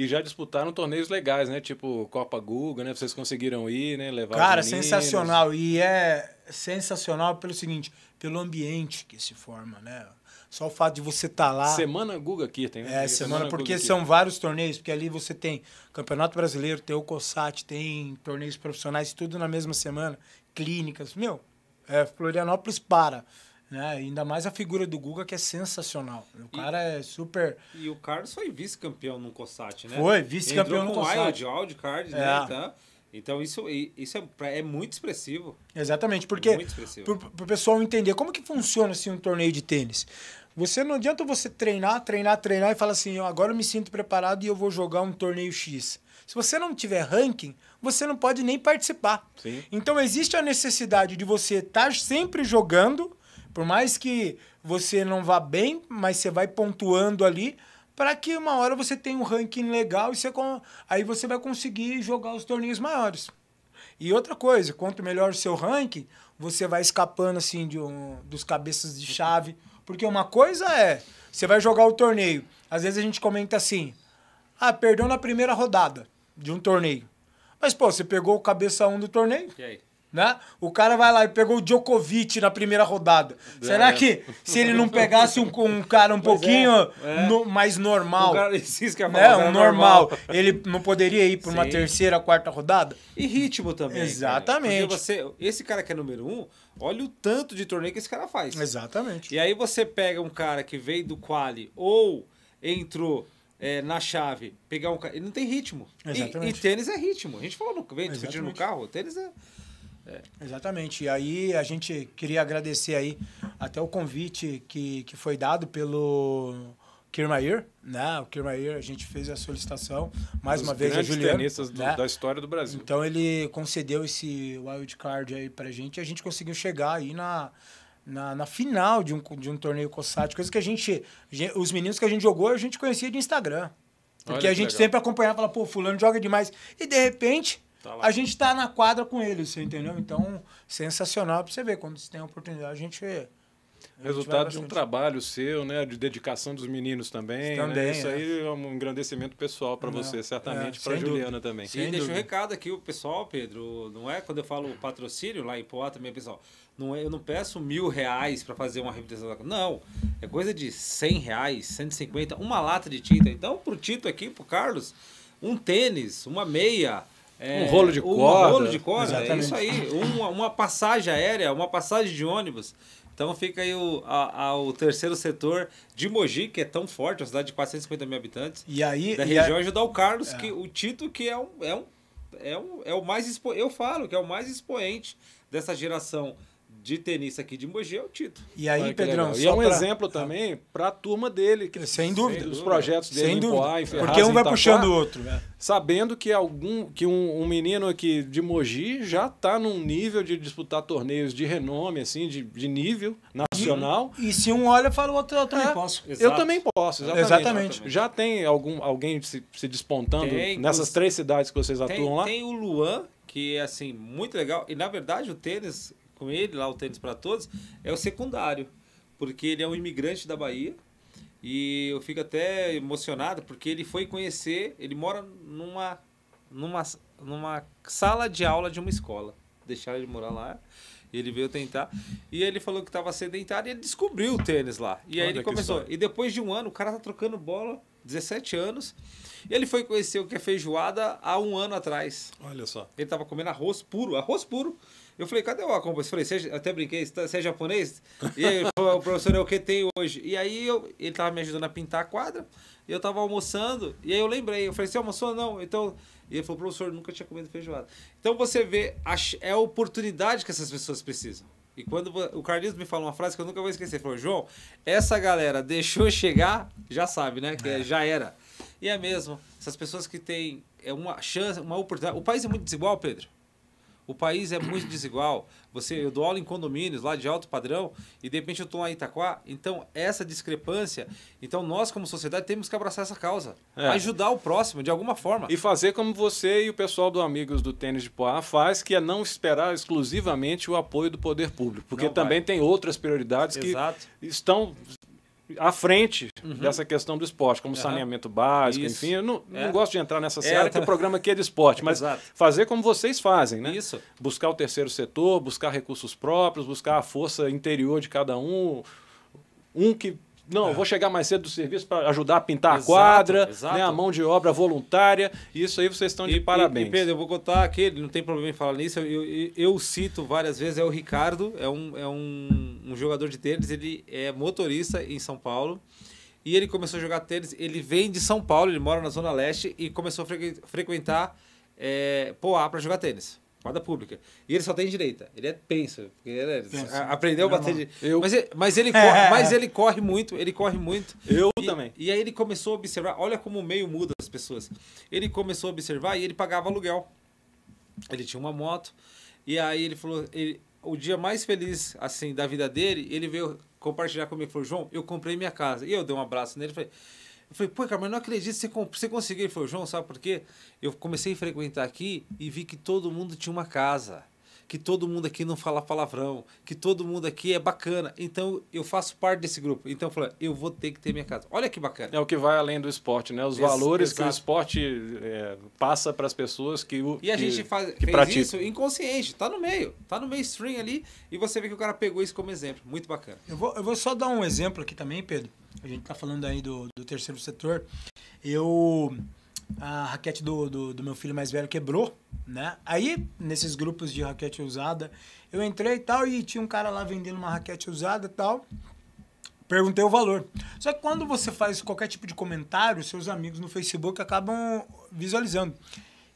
E já disputaram torneios legais, né? Tipo Copa Guga, né? Vocês conseguiram ir, né? Levar
Cara, sensacional. E é sensacional pelo seguinte, pelo ambiente que se forma, né? Só o fato de você estar tá lá.
Semana Guga aqui, tem,
né? É, semana, semana porque são vários torneios, porque ali você tem Campeonato Brasileiro, tem o COSAT, tem torneios profissionais, tudo na mesma semana, clínicas. Meu, é, Florianópolis para. Né? Ainda mais a figura do Guga, que é sensacional. O e, cara é super.
E o Carlos foi vice-campeão no COSAT, né?
Foi, vice-campeão no COSAT.
Wild, Wild Card, né? é. né? Então, então isso, isso é, é muito expressivo.
Exatamente, porque para o pessoal entender como que funciona assim, um torneio de tênis. Você não adianta você treinar, treinar, treinar e falar assim, agora eu me sinto preparado e eu vou jogar um torneio X. Se você não tiver ranking, você não pode nem participar.
Sim.
Então existe a necessidade de você estar sempre jogando por mais que você não vá bem, mas você vai pontuando ali para que uma hora você tenha um ranking legal e você, aí você vai conseguir jogar os torneios maiores. E outra coisa, quanto melhor o seu ranking, você vai escapando assim de um, dos cabeças de chave. Porque uma coisa é, você vai jogar o torneio. Às vezes a gente comenta assim: ah, perdeu na primeira rodada de um torneio. Mas, pô, você pegou o cabeça 1 um do torneio?
E aí?
Né? O cara vai lá e pegou o Djokovic na primeira rodada. Será
é.
que se ele não pegasse um, um cara um pouquinho
é.
no- mais normal,
O cara, isso que eu ia
né? um normal,
normal.
ele não poderia ir para uma terceira, quarta rodada?
E ritmo também. cara.
Exatamente.
Porque você, esse cara que é número um, olha o tanto de torneio que esse cara faz.
Exatamente.
E aí você pega um cara que veio do quali ou entrou é, na chave, pegar um cara. Ele não tem ritmo. E-
Exatamente.
E, tênis é ritmo. A gente falou no vem discutindo no carro, tênis é.
Exatamente. E aí a gente queria agradecer aí até o convite que, que foi dado pelo Kirmair, né? O Kirmair, a gente fez a solicitação mais
Dos
uma vez a
tenistas do-
né?
da história do Brasil.
Então ele concedeu esse wild card aí pra gente e a gente conseguiu chegar aí na, na, na final de um, de um torneio COSAT, coisa que a gente, gen- os meninos que a gente jogou, a gente conhecia de Instagram. Porque
Olha
a gente
legal.
sempre acompanhava, falava, pô, fulano joga demais. E de repente,
Tá
a gente tá na quadra com ele, você entendeu? Então, sensacional pra você ver, quando você tem a oportunidade, a gente... a gente
Resultado de um trabalho seu, né? De dedicação dos meninos também. né?
Também,
Isso
é.
aí é um engrandecimento pessoal para você, certamente,
é,
para Juliana
dúvida.
também.
Sem
e deixa um recado aqui, o pessoal, Pedro, não é quando eu falo patrocínio lá em Poá também, pessoal. Não é, eu não peço mil reais para fazer uma representação. da- Não, é coisa de 100 reais, 150, uma lata de tinta. Então, pro Tito aqui, pro Carlos, um tênis, uma meia. É,
Um rolo de
Um
corda.
rolo de corda, é
Exatamente.
isso aí. Uma, uma passagem aérea, uma passagem de ônibus. Então fica aí o, a- a- o terceiro setor de Mogi, que é tão forte, uma cidade de 450 mil habitantes
E aí...
da
e a-
região ajudar o Carlos, que o Tito que é um, é um, é um, é o mais expo... eu falo que é o mais expoente dessa geração de tenista aqui de Mogi é o Tito.
E aí,
Olha
Pedrão.
E é um
pra-
exemplo também para a turma dele, que
Sem dúvida.
os projetos dele
Sem
em
dúvida.
Poá, em Ferraz,
Porque um vai
Itaquá,
puxando o outro. né?
sabendo que algum que um, um menino aqui de Mogi já está num nível de disputar torneios de renome, assim, de, de nível nacional.
E se um olha, fala o outro, eu também
É.
posso.
Eu
Exato.
também posso, exatamente.
Exatamente.
Já tem algum alguém se, se despontando
Tem,
nessas
inclusive-
três cidades que vocês
Tem,
atuam lá?
tem o Luan, que é assim, muito legal. E na verdade o tênis, com ele lá, o tênis para todos, é o secundário. Porque ele é um imigrante da Bahia. E eu fico até emocionado porque ele foi conhecer, ele mora numa, numa, numa sala de aula de uma escola. Deixaram ele morar lá. Ele veio tentar. E ele falou que estava sedentário e ele descobriu o tênis lá. E aí
Olha
ele começou.
história.
E depois de um ano, o cara tá trocando bola, 17 anos. E ele foi conhecer o que é feijoada há um ano atrás.
Olha só.
Ele tava comendo arroz puro, arroz puro. Eu falei, cadê o arroz? Eu falei, você, é- até brinquei, você tá- você é japonês? E aí, o professor, é o que tem hoje? E aí eu, ele tava me ajudando a pintar a quadra, e eu tava almoçando, e aí eu lembrei, eu falei, você almoçou? Não. Então, e ele falou, professor, nunca tinha comido feijoada. Então você vê, a é a oportunidade que essas pessoas precisam. E quando o Carlinhos me falou uma frase que eu nunca vou esquecer, ele falou, João, essa galera deixou chegar, já sabe, né? Que é, já era. E é mesmo, essas pessoas que têm é uma chance, uma oportunidade. O país é muito desigual, Pedro. O país é muito desigual. Você, eu dou aula em condomínios lá de alto padrão e de repente eu estou lá em Itaquá. Então, essa discrepância. Então, nós, como sociedade, temos que abraçar essa causa.
É.
Ajudar o próximo de alguma forma.
E fazer como você e o pessoal do Amigos do Tênis de Poá faz, que é não esperar exclusivamente o apoio do poder público. Porque
Não vai.
também tem outras prioridades que
Exato.
estão à frente dessa questão do esporte, como
Uhum.
saneamento básico,
Isso.
enfim. Eu não, não
É.
gosto de entrar nessa
É,
seara,
eu
que o programa aqui é de esporte, mas
Exato.
fazer como vocês fazem, né?
Isso.
Buscar o terceiro setor, buscar recursos próprios, buscar a força interior de cada um. Um que. Não, eu vou chegar mais cedo do serviço para ajudar a pintar
É. Exato,
a quadra,
exato.
né, a mão de obra voluntária. Isso aí vocês estão de
E-
parabéns.
E, Pedro, eu vou contar aqui, não tem problema em falar nisso. Eu, eu, eu cito várias vezes, é o Ricardo, é um, é um, um jogador de tênis, ele é motorista em São Paulo. E ele começou a jogar tênis, ele vem de São Paulo, ele mora na Zona Leste e começou a frequ- frequentar é, Poá para jogar tênis. Quadra pública. E ele só tem direita. Ele é pensa. porque ele é-
Pensa.
a- aprendeu a bater de.
Eu-
Mas, ele, mas, ele corre, mas ele corre muito, ele corre muito.
Eu
E-
também.
E aí ele começou a observar, olha como o meio muda as pessoas. Ele começou a observar e ele pagava aluguel. Ele tinha uma moto. E aí ele falou, ele, o dia mais feliz assim da vida dele, ele veio compartilhar comigo, ele falou: "João, eu comprei minha casa". E eu dei um abraço nele, e falei: eu falei, pô, cara, mas não acredito que você, você conseguiu. Ele falou, João, sabe por quê? Eu comecei a frequentar aqui e vi que todo mundo tinha uma casa. que todo mundo aqui não fala palavrão, que todo mundo aqui é bacana. Então eu faço parte desse grupo. Então eu falei, eu vou ter que ter minha casa. Olha que bacana.
É o que vai além do esporte, né? Os
Ex-
valores que o
exato.
esporte é, passa para as pessoas que o
E a
que-
gente faz,
que
fez
praticam.
isso inconsciente, tá no meio, tá no mainstream ali, e você vê que o cara pegou isso como exemplo. Muito bacana.
Eu vou, eu vou só dar um exemplo aqui também, Pedro. A gente tá falando aí do, do terceiro setor. Eu. A raquete do, do, do meu filho mais velho quebrou, né? Aí, nesses grupos de raquete usada, eu entrei e tal, e tinha um cara lá vendendo uma raquete usada e tal. Perguntei o valor. Só que quando você faz qualquer tipo de comentário, seus amigos no Facebook acabam visualizando.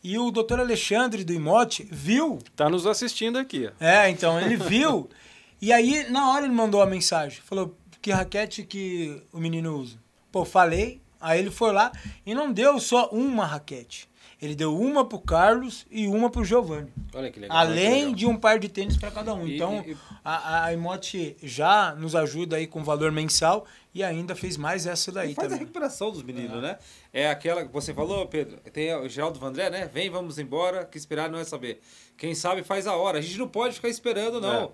E o doutor Alexandre do Imote viu
Tá nos assistindo aqui. ó.
é, então, ele viu. e aí, na hora, ele mandou a mensagem. Falou, que raquete que o menino usa? Pô, falei. Aí ele foi lá e não deu só uma raquete. Ele deu uma pro Carlos e uma pro Giovanni.
Olha que legal. olha que
Além
legal.
de um par de tênis para cada um.
E-
então,
e-
a, a Emote já nos ajuda aí com valor mensal e ainda fez mais essa daí
faz a
também.
recuperação dos meninos, né? É aquela que você falou, Pedro. Tem o Geraldo Vandré, né? Vem, vamos embora, que esperar não é saber. Quem sabe faz a hora. A gente não pode ficar esperando, não.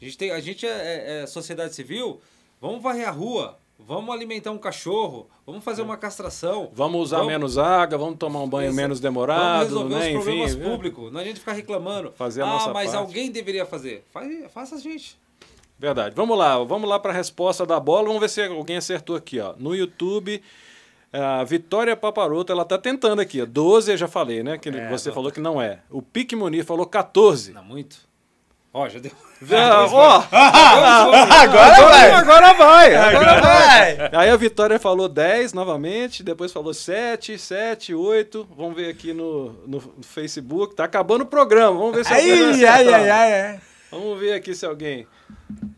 A gente, tem, a gente é, é- é sociedade civil, vamos varrer a rua, vamos alimentar um cachorro, vamos fazer uma castração.
Vamos usar
Vamos-
menos água, vamos tomar um banho menos
Vamos
demorado,
resolver
né?
os problemas
Enfim,
públicos. Não adianta ficar reclamando.
Fazer a
ah,
nossa
mas
parte.
alguém deveria fazer. Faz, faça a gente.
Verdade. Vamos lá, vamos lá para a resposta da bola. Vamos ver se alguém acertou aqui, ó. No YouTube, a Vitória Paparoto, ela tá tentando aqui, ó. 12 eu já falei, né? Que
É,
você falou que não é. O Pique Munir falou 14.
Não, muito. Ó, já deu.
Ah, Ó,
Agora vai!
agora vai, agora
Agora
vai. Aí a Vitória falou 10 novamente, depois falou 7, 7, 8. Vamos ver aqui no, no Facebook. Tá acabando o programa. Vamos ver se alguém vai
Ai, ai, ai, ai, ai.
Vamos ver aqui se alguém.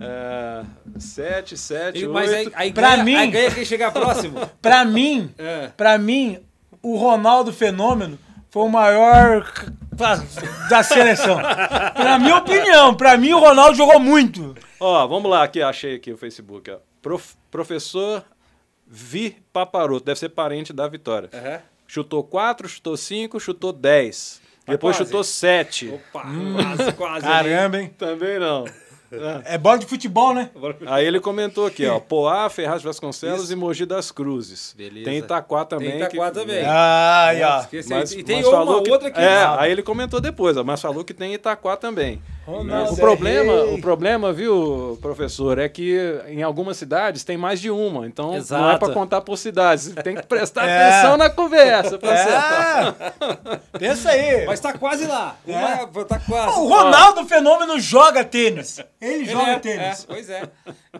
É, 7, 7,
E-
8.
Mas aí, aí
Pra
ganha,
mim-
aí ganha quem chegar próximo.
Pra mim,
É.
Pra mim, o Ronaldo Fenômeno foi o maior da seleção. Pra minha opinião, pra mim o Ronaldo jogou muito.
Ó, vamos lá, aqui, achei aqui o Facebook. Ó. Prof- professor Vi Paparoto, deve ser parente da Vitória.
Aham.
Chutou 4, chutou 5, chutou 10.
Tá
Depois
quase.
chutou 7.
Opa, quase, quase.
Caramba, hein?
Também não.
É bola de futebol, né?
Aí ele comentou aqui, ó, Poá, Ferraz de Vasconcelos e Mogi das Cruzes.
Beleza.
Tem Itaquá também.
Tem Itaquá
que-
também.
Ai, ó.
Esqueci.
Mas,
e tem
mas
uma
falou que,
outra aqui.
É,
Ah,
aí ele comentou depois, ó, mas falou que tem Itaquá também.
Ronaldo
o problema, o problema, viu, professor, é que em algumas cidades tem mais de uma, então não é
Exato.
para contar por cidades. Tem que prestar
É.
atenção na conversa. pra.
É. Pensa aí.
Mas tá quase lá.
É.
Uma- tá quase.
o Ronaldo Fenômeno joga tênis. Ele
Ele
joga
é,
tênis.
é, pois é.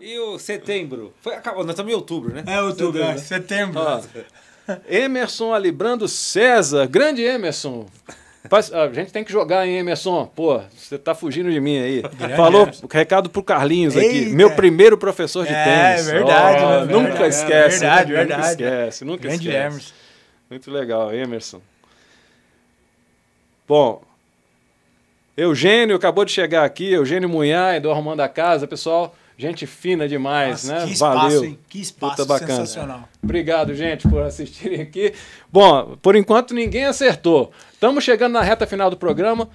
E o setembro? Foi, acabou, nós estamos em outubro, né?
É, outubro,
Setembro.
é, setembro.
Ó, Emerson Alibrando César, grande Emerson. A gente tem que jogar, hein, Emerson? Pô, você tá fugindo de mim aí. Falou,
Emerson.
recado pro Carlinhos aqui.
Eita.
Meu primeiro professor de
É,
tênis.
verdade,
Ó,
né?
Nunca
Verdade,
esquece.
verdade?
Nunca
verdade.
esquece, nunca
Grande
esquece.
Emerson.
Muito legal, Emerson. Bom, Eugênio acabou de chegar aqui, Eugênio Munhai, do Arrumando a Casa. Pessoal, gente fina demais,
Nossa,
né?
que espaço,
Valeu.
hein? Que espaço
Puta bacana.
sensacional.
Obrigado, gente, por assistirem aqui. Bom, por enquanto ninguém acertou. Estamos chegando na reta final do programa.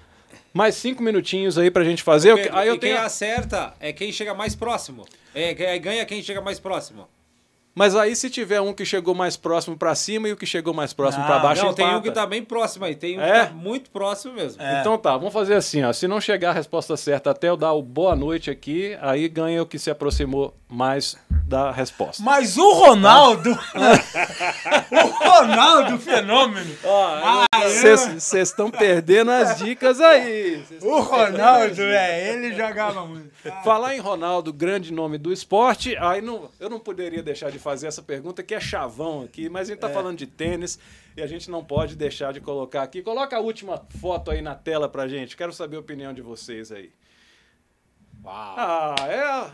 Mais cinco minutinhos aí pra gente fazer.
Pedro,
aí eu
e quem
tenho...
acerta é quem chega mais próximo. É, quem- ganha quem chega mais próximo.
Mas aí se tiver um que chegou mais próximo pra cima e o que chegou mais próximo
Não,
pra baixo,
Não, tem um
empata.
que tá bem próximo aí. Tem um
É?
que tá muito próximo mesmo.
É.
Então tá, vamos fazer assim, ó. Se não chegar a resposta certa até eu dar o boa noite aqui, aí ganha o que se aproximou mais da resposta.
Mas o Ronaldo. o Ronaldo Fenômeno. Ah,
Vocês estão perdendo as dicas aí.
O Ronaldo, é, ele jogava muito.
Falar em Ronaldo, grande nome do esporte, aí não, eu não poderia deixar de fazer essa pergunta, que é chavão aqui, mas a gente tá falando de tênis e a gente não pode deixar de colocar aqui. Coloca a última foto aí na tela pra gente, quero saber a opinião de vocês aí.
Uau.
Ah, é.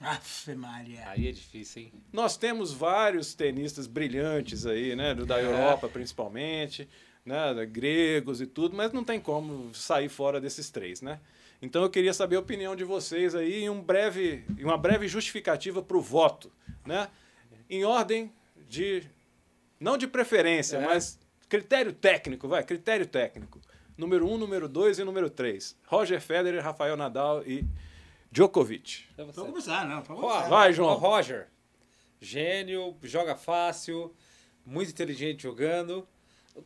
Aff, Maria.
Aí é difícil, hein?
Nós temos vários tenistas brilhantes aí, né? do- Da
É.
Europa principalmente, né? Gregos e tudo, mas não tem como sair fora desses três, né? Então eu queria saber a opinião de vocês aí em um breve, em uma breve justificativa para o voto, né? Em ordem de não de preferência,
É.
mas critério técnico, vai, critério técnico. número 1, número 2 e número 3. Roger Federer, Rafael Nadal e Djokovic.
Vamos começar, não. Vamos
Ó,
começar.
Vai, João.
Roger. Gênio, joga fácil, muito inteligente jogando.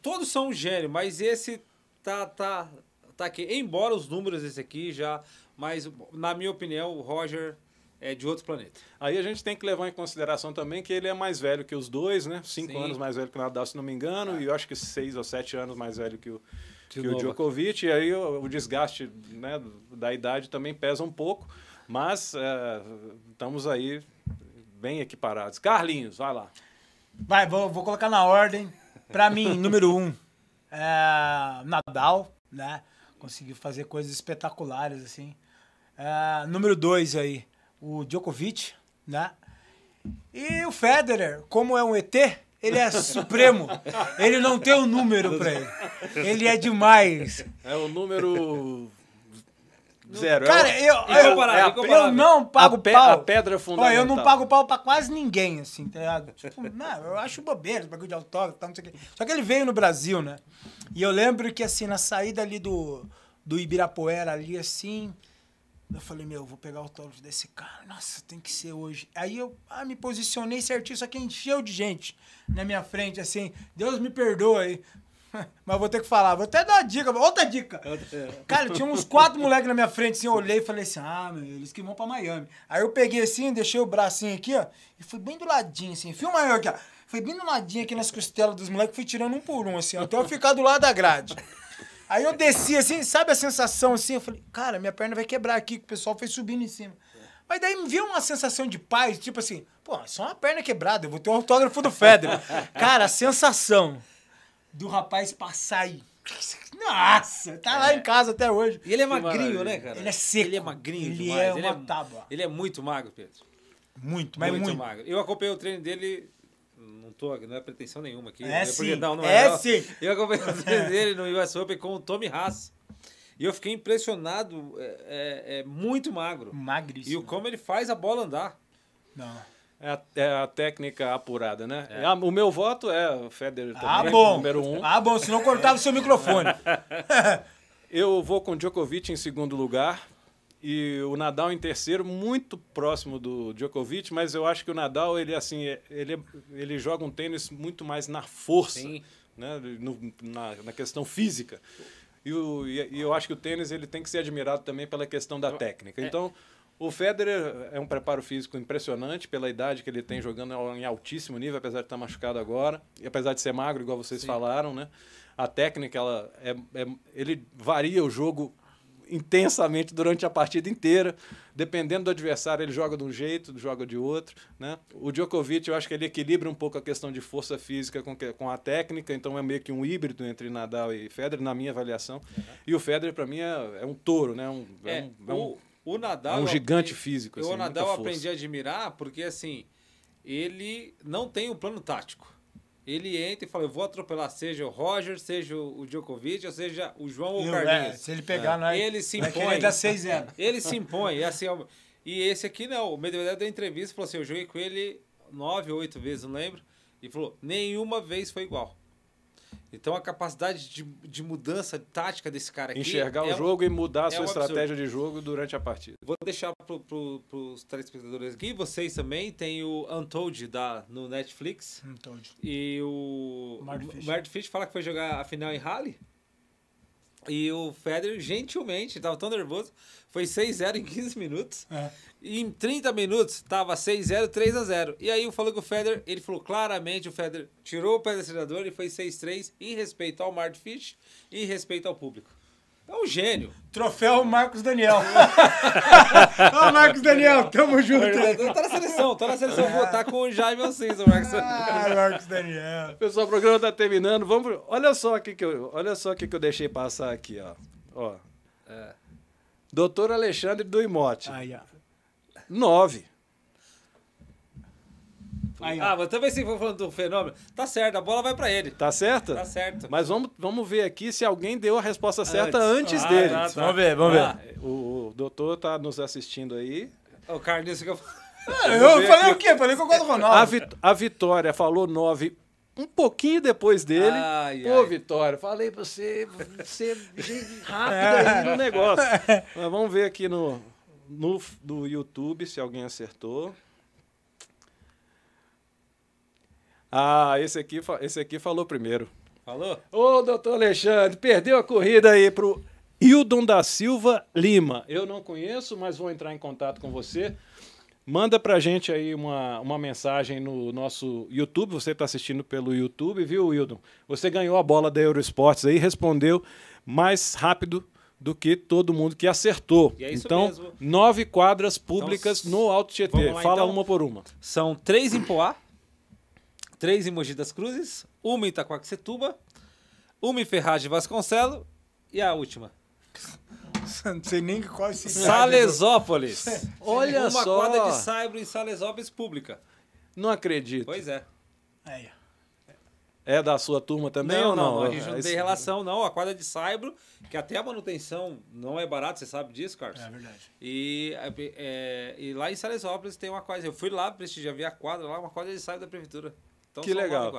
Todos são um gênio, mas esse tá, tá, tá aqui. Embora os números desse aqui já. Mas, na minha opinião, o Roger é de outro planeta.
Aí a gente tem que levar em consideração também que ele é mais velho que os dois, né? Cinco
Sim.
anos mais velho que o Nadal, se não me engano, e eu acho que seis ou sete anos mais velho que o, que o. Djokovic. E aí o, o desgaste né, da idade também pesa um pouco, mas é, estamos aí bem equiparados. Carlinhos, vai lá.
Vai, vou, vou colocar na ordem. Pra mim, número um, é Nadal, né? Conseguiu fazer coisas espetaculares, assim. É, número dois aí, o Djokovic, né? E o Federer, como é um ET, ele é supremo. Ele não tem um número pra ele. Ele é demais.
É o número zero.
Cara,
é o-
eu, eu,
Incomparável,
eu,
incomparável.
não pago
a, pe-
pau.
a pedra
Ó,
fundamental.
eu não pago pau pra quase ninguém, assim, tá ligado? Tipo, não, eu acho bobeira, bagulho de autógrafo, tal, não sei o quê. Só que ele veio no Brasil, né? E eu lembro que, assim, na saída ali do, do Ibirapuera, ali, assim, eu falei, meu, eu vou pegar o autógrafo desse cara. Nossa, tem que ser hoje. Aí eu ah, me posicionei certinho, só que encheu de gente na minha frente, assim. Deus me perdoa aí. Mas vou ter que falar, vou até dar uma dica, outra dica. Cara, tinha uns quatro moleques na minha frente, assim, eu olhei e falei assim, ah, meu, eles que vão pra Miami. Aí eu peguei assim, deixei o bracinho aqui, ó, e fui bem do ladinho, assim, filma aí, aqui, ó. Fui bem do ladinho aqui nas costelas dos moleques, fui tirando um por um, assim, até eu ficar do lado da grade. Aí eu desci, assim, sabe a sensação, assim, eu falei, cara, minha perna vai quebrar aqui, que o pessoal foi subindo em cima. Mas daí me viu uma sensação de paz, tipo assim, pô, é só uma perna quebrada, eu vou ter o autógrafo do Federer. Cara, a sensação do rapaz passar aí. Nossa, tá lá em casa até hoje.
E ele é magrinho, né, cara?
Ele é seco.
Ele é magrinho
Ele
demais.
é
ele,
uma
é,
tábua.
ele é muito magro, Pedro.
Muito, mas muito.
magro. Eu acompanhei o treino dele. Não, tô, não é pretensão nenhuma aqui.
É
né?
sim,
Porque, não, não
é
não.
sim.
Eu acompanhei treino dele no US Open com o Tommy Haas. E eu fiquei impressionado. É, é- é muito magro. E
Magríssimo.
o como ele faz a bola andar.
Não.
É a, é a técnica apurada, né? Ah, o meu voto é o Federer também,
Ah, bom.
número um.
Ah, bom, senão cortava o seu microfone.
Eu vou com Djokovic em segundo lugar e o Nadal em terceiro, muito próximo do Djokovic, mas eu acho que o Nadal, ele assim, é- ele, ele joga um tênis muito mais na força,
Sim.
né? No- na, na questão física. E, o- e- e eu acho que o tênis ele tem que ser admirado também pela questão da técnica. Então, o Federer é um preparo físico impressionante pela idade que ele tem jogando em altíssimo nível, apesar de estar machucado agora, e apesar de ser magro, igual vocês falaram, né? A técnica, ela é, é- ele varia o jogo intensamente durante a partida inteira. Dependendo do adversário, ele joga de um jeito, joga de outro. Né? O Djokovic, eu acho que ele equilibra um pouco a questão de força física com, com a técnica, então é meio que um híbrido entre Nadal e Federer, na minha avaliação. E o Federer, para mim, é, é um touro, né? Um, é,
É,
um, é
o, o Nadal.
é um gigante físico, assim,
o Nadal aprendi a admirar porque, assim, ele não tem um plano tático. Ele entra e fala: eu vou atropelar, seja o Roger, seja o Djokovic, ou seja o João ou o
é,
Carlinhos.
se ele pegar, nós,
Ele se impõe.
6-0.
Ele se impõe. E, assim, ó, e esse aqui não. O Medvedev deu entrevista falou assim: eu joguei com ele nove ou oito vezes, não lembro. E falou: nenhuma vez foi igual. Então a capacidade de, de mudança tática desse cara aqui.
enxergar
é
o
um-
jogo e mudar a
é
sua
um
estratégia de jogo durante a partida.
Vou deixar para pro, os telespectadores aqui. Vocês também tem o Untold da, no Netflix.
Então,
E o
Mark
o
Fisher
fala que foi jogar a final em Raleigh. E o Federer, gentilmente, estava tão nervoso, foi 6-0 em 15 minutos.
É.
E em 30 minutos, estava 6-0, 3-0. E aí eu falei com o Federer, ele falou claramente, o Federer tirou o pé do acelerador e foi 6-3 em respeito ao Mark Fischer e em respeito ao público. É um gênio.
Troféu Marcos Daniel. Ô, Marcos Daniel, tamo junto.
Tá na seleção, tá na seleção. Vou votar com o Jaime Assis, o Marcos.
Ah, Marcos Daniel.
Pessoal, o programa está terminando. Vamos, pro- olha só aqui que eu, olha só o que que eu deixei passar aqui, ó. Ó.
É.
Doutor Alexandre do Imote.
Aí, ó.
Nove.
Aí.
Ah, mas também se for falando do fenômeno, tá certo, a bola vai pra ele.
Tá certo?
Tá certo.
Mas vamos, vamos ver aqui se alguém deu a resposta certa
Antes.
antes,
Ah,
dele.
tá, tá.
Vamos ver, vamos
Ah,
ver.
O, o doutor tá nos assistindo aí.
O Carlinhos fica.
Eu falei o quê? Falei que eu gosto do
A,
Ronaldo.
vit- a Vitória falou nove um pouquinho depois dele.
Ai,
Ô,
ai.
Vitória, falei pra você ser rápido aí no negócio. Mas vamos ver aqui no, no, no YouTube se alguém acertou. Ah, esse aqui, esse aqui falou primeiro.
Falou?
Ô, doutor Alexandre, perdeu a corrida aí pro Hildon da Silva Lima. Eu não conheço, mas vou entrar em contato com você. Manda pra gente aí uma, uma mensagem no nosso YouTube. Você está assistindo pelo YouTube, viu, Hildon? Você ganhou a bola da Eurosports aí, respondeu mais rápido do que todo mundo que acertou.
E é isso
então,
mesmo.
nove quadras públicas
Então,
no Alto Tietê.
lá,
Fala
então.
uma por uma.
São três em Poá, três em Mogi das Cruzes, uma em Itaquaquecetuba, uma em Ferraz de Vasconcelo e a última.
Não sei nem qual é esse
Salesópolis.
Olha
uma
só.
quadra de saibro em Salesópolis pública.
Não acredito.
Pois é.
Aí,
É da sua turma também ou não?
A gente não tem relação, não. A quadra de saibro, que até a manutenção não é barata, você sabe disso, Carlos?
é verdade.
E, é, e lá em Salesópolis tem uma quadra. Eu fui lá prestigiar, vi a quadra lá, uma quadra de saibro da prefeitura. Então,
Que legal.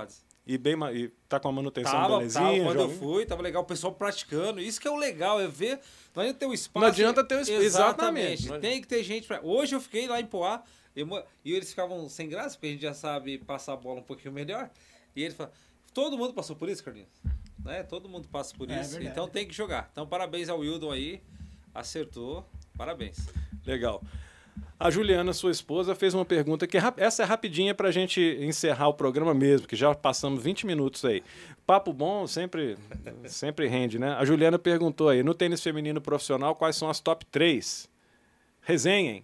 E, bem, e tá com a manutenção
Tava,
belezinha?
tava, quando eu fui, tava legal, o pessoal praticando. Isso que é o legal, é ver. Não adianta ter um espaço.
Não adianta ter um espaço,
Exatamente.
exatamente.
Tem que ter gente pra. Hoje eu fiquei lá em Poá e e eles ficavam sem graça, porque a gente já sabe passar a bola um pouquinho melhor. E ele fala. Todo mundo passou por isso, Carlinhos? Né? Todo mundo passa por
É
isso.
verdade.
então tem que jogar. Então parabéns ao Wildon aí. Acertou. Parabéns.
Legal. A Juliana, sua esposa, fez uma pergunta que é essa é rapidinha para a gente encerrar o programa mesmo, que já passamos 20 minutos aí. Papo bom sempre, sempre rende, né? A Juliana perguntou aí, no tênis feminino profissional, quais são as top 3? Resenhem.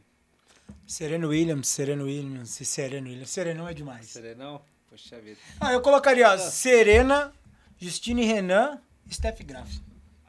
Sereno Williams, Sereno Williams e Sereno Williams. Serenão é demais.
Serenão? Poxa vida.
Ah, eu colocaria ó, Serena, Justine Renan e Steph Graf.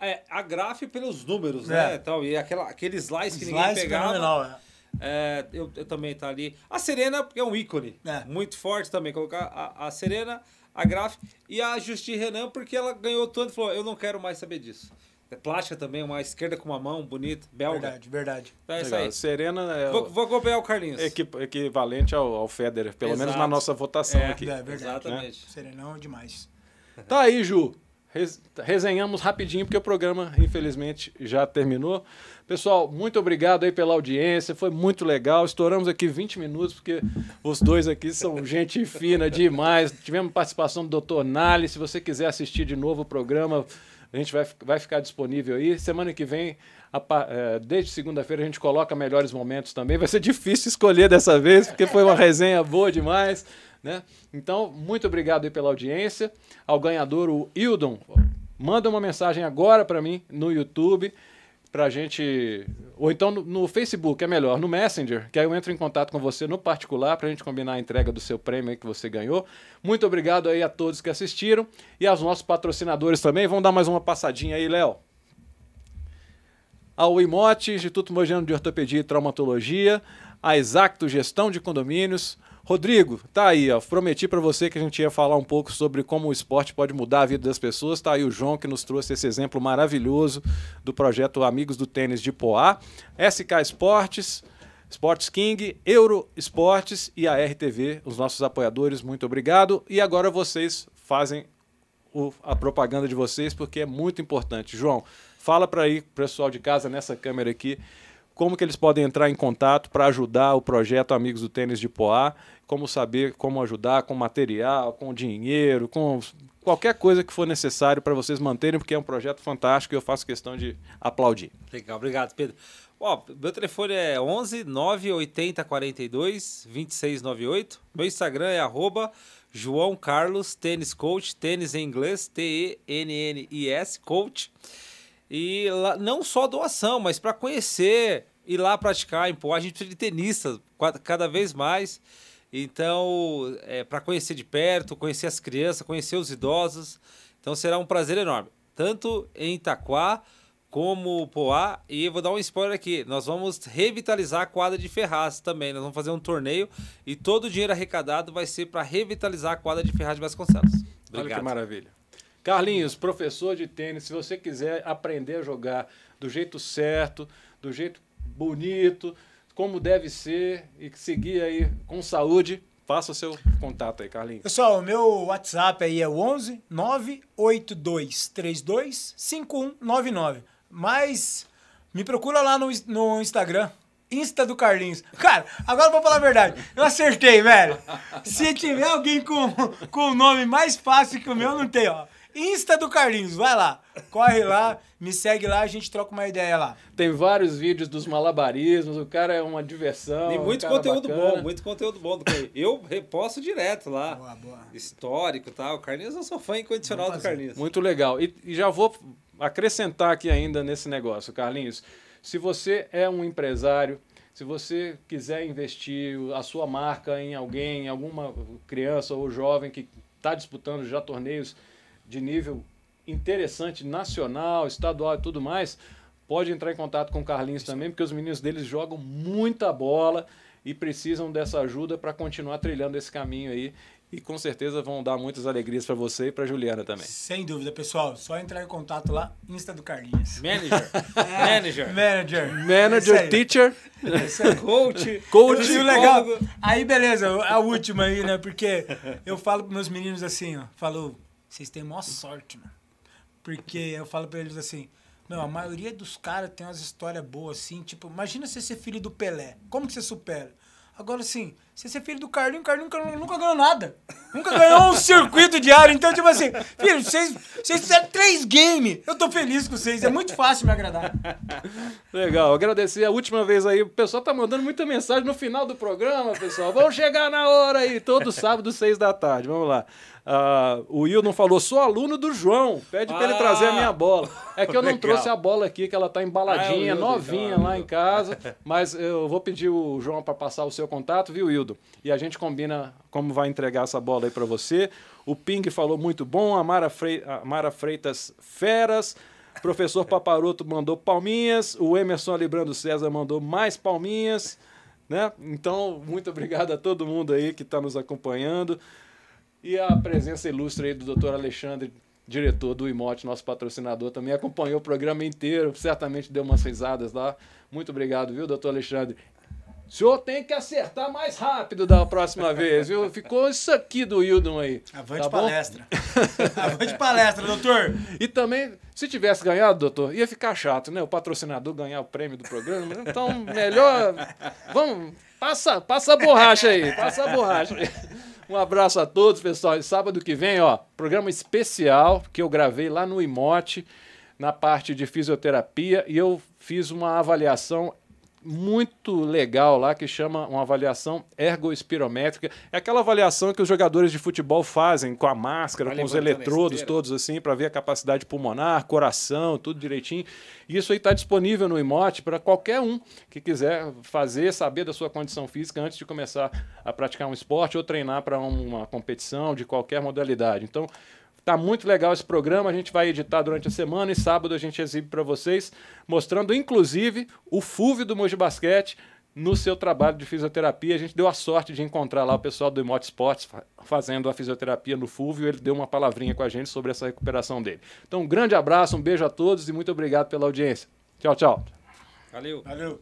É, a Graf pelos números,
É.
né? Tal, e aquela, aquele slice que ninguém
Slice
pegava.
fenomenal, é.
É, eu, eu também tá ali. A Serena, porque é um ícone.
É.
Muito forte também. Colocar a, a Serena, a Graf e a Justi Renan, porque ela ganhou tanto e falou: eu não quero mais saber disso. É plástica também, uma esquerda com uma mão, bonita, belga.
Verdade, verdade.
Então é isso aí.
Serena é
Vou,
o-
vou acompanhar o Carlinhos.
equi- equivalente ao, ao Federer, pelo menos na
Exato.
nossa votação
É,
aqui.
É verdade.
Exatamente.
Serenão é demais.
Tá aí, Ju. Res- Resenhamos rapidinho, porque o programa, infelizmente, já terminou. Pessoal, muito obrigado aí pela audiência, foi muito legal. Estouramos aqui 20 minutos, porque os dois aqui são gente fina demais. Tivemos participação do Dr. Nali. Se você quiser assistir de novo o programa, a gente vai, vai ficar disponível aí. Semana que vem, a eh, desde segunda-feira, a gente coloca melhores momentos também. Vai ser difícil escolher dessa vez, porque foi uma resenha boa demais. Né? Então, muito obrigado aí pela audiência. Ao ganhador, o Hildon, manda uma mensagem agora para mim no YouTube, pra gente. Ou então no, Facebook, é melhor, no Messenger, que aí eu entro em contato com você no particular pra gente combinar a entrega do seu prêmio que você ganhou. Muito obrigado aí a todos que assistiram e aos nossos patrocinadores também. Vamos dar mais uma passadinha aí, Léo. Ao IMOT, Instituto Mogiano de Ortopedia e Traumatologia, a Exacto Gestão de Condomínios. Rodrigo, tá aí, ó. Prometi para você que a gente ia falar um pouco sobre como o esporte pode mudar a vida das pessoas. Tá aí o João que nos trouxe esse exemplo maravilhoso do projeto Amigos do Tênis de Poá. SK Esportes, Sports King, Euro Esportes e a RTV, os nossos apoiadores. Muito obrigado. E agora vocês fazem o- a propaganda de vocês, porque é muito importante. João, fala para aí, pessoal de casa, nessa câmera aqui, como que eles podem entrar em contato para ajudar o projeto Amigos do Tênis de Poá, como saber como ajudar com material, com dinheiro, com qualquer coisa que for necessário para vocês manterem, porque é um projeto fantástico e eu faço questão de aplaudir.
Legal, obrigado, Pedro. Ó, meu telefone é 11 980 42 26 98. Meu Instagram é arroba João Carlos Tênis Coach, tênis em inglês, T-E-N-N-I-S, coach. E lá, não só doação, mas para conhecer, ir lá praticar, impor. A gente precisa de tenistas cada vez mais. Então, é, para conhecer de perto, conhecer as crianças, conhecer os idosos. Então será um prazer enorme. Tanto em Itaquá como Poá. E vou dar um spoiler aqui. Nós vamos revitalizar a quadra de Ferraz também. Nós vamos fazer um torneio e todo o dinheiro arrecadado vai ser para revitalizar a quadra de Ferraz de Vasconcelos.
Olha que
Obrigado.
maravilha. Carlinhos, professor de tênis, se você quiser aprender a jogar do jeito certo, do jeito bonito, como deve ser e seguir aí com saúde, Passa o seu contato aí, Carlinhos.
Pessoal, o meu WhatsApp aí é o 11 98232 5199. Mas me procura lá no, no Instagram. Insta do Carlinhos. Cara, agora eu vou falar a verdade. Eu acertei, velho. Se tiver alguém com, com o nome mais fácil que o meu, não tem, ó. Insta do Carlinhos, vai lá. Corre lá, me segue lá, a gente troca uma ideia lá.
Tem vários vídeos dos malabarismos, o cara é uma diversão.
Tem muito
um cara
conteúdo
bacana.
bom, muito conteúdo bom. do Carlinhos. Eu reposto direto lá.
Boa, boa.
Histórico e tal. O Carlinhos, eu sou fã incondicional do. Carlinhos.
Muito legal. E, e já vou acrescentar aqui ainda nesse negócio, Carlinhos. Se você é um empresário, se você quiser investir a sua marca em alguém, em alguma criança ou jovem que está disputando já torneios de nível interessante, nacional, estadual e tudo mais, pode entrar em contato com o Carlinhos também, porque os meninos deles jogam muita bola e precisam dessa ajuda para continuar trilhando esse caminho aí. E com certeza vão dar muitas alegrias para você e para Juliana também.
Sem dúvida, pessoal. Só entrar em contato lá, Insta do Carlinhos.
Manager. Manager.
Manager.
Manager,
Isso aí.
teacher,
Coach.
coach.
E o legal, aí beleza, a última aí, né? Porque eu falo pros meus meninos assim, ó. Falo, vocês têm maior sorte, mano. Porque eu falo pra eles assim, meu, a maioria dos caras tem umas histórias boas assim, tipo, imagina você ser filho do Pelé. Como que você supera? Agora, assim, você ser filho do Carlinho, o Carlinho nunca, nunca ganhou nada. Nunca ganhou um circuito diário. Então, tipo assim, filho, vocês, vocês fizeram três games. Eu tô feliz com vocês. É muito fácil me agradar.
Legal, agradecer a última vez aí. O pessoal tá mandando muita mensagem no final do programa, pessoal. Vamos chegar na hora aí, todo sábado, seis da tarde. Vamos lá. Ah, o Will falou, sou aluno do João. Pede pra ele
Ah.
trazer a minha bola. É que eu não
Legal.
trouxe a bola aqui, que ela tá embaladinha,
Ah, Wildo,
novinha lá em casa. Mas eu vou pedir o João para passar o seu contato, viu, E a gente combina como vai entregar essa bola aí para você. O Ping falou muito bom, a Mara, a Mara Freitas Feras. Professor Paparoto mandou palminhas, o Emerson Alibrando César mandou mais palminhas, né? Então, muito obrigado a todo mundo aí que está nos acompanhando. E a presença ilustre aí do Dr. Alexandre, diretor do Imote, nosso patrocinador, também acompanhou o programa inteiro, certamente deu umas risadas lá. Muito obrigado, viu, doutor Alexandre? O senhor tem que acertar mais rápido da próxima vez, viu? Ficou isso aqui do Hildon aí.
Avante
tá bom?
palestra. Avante palestra, doutor.
E também, se tivesse ganhado, doutor, ia ficar chato, né? O patrocinador ganhar o prêmio do programa. Então, melhor. Vamos. Passa, passa a borracha aí. Passa a borracha. Um abraço a todos, pessoal. E sábado que vem, ó, programa especial que eu gravei lá no Imote, na parte de fisioterapia, e eu fiz uma avaliação muito legal lá que chama uma avaliação ergoespirométrica. É aquela avaliação que os jogadores de futebol fazem com a máscara, com os eletrodos todos assim, para ver a capacidade pulmonar, coração, tudo direitinho. Isso aí está disponível no Imote para qualquer um que quiser fazer, saber da sua condição física antes de começar a praticar um esporte ou treinar para uma competição de qualquer modalidade. Então, Tá muito legal esse programa, a gente vai editar durante a semana e sábado a gente exibe para vocês, mostrando inclusive o FUV do Moji Basquete no seu trabalho de fisioterapia. A gente deu a sorte de encontrar lá o pessoal do Emote Sports fa- fazendo a fisioterapia no FUV e ele deu uma palavrinha com a gente sobre essa recuperação dele. Então, um grande abraço, um beijo a todos e muito obrigado pela audiência. Tchau, tchau.
Valeu.
Valeu.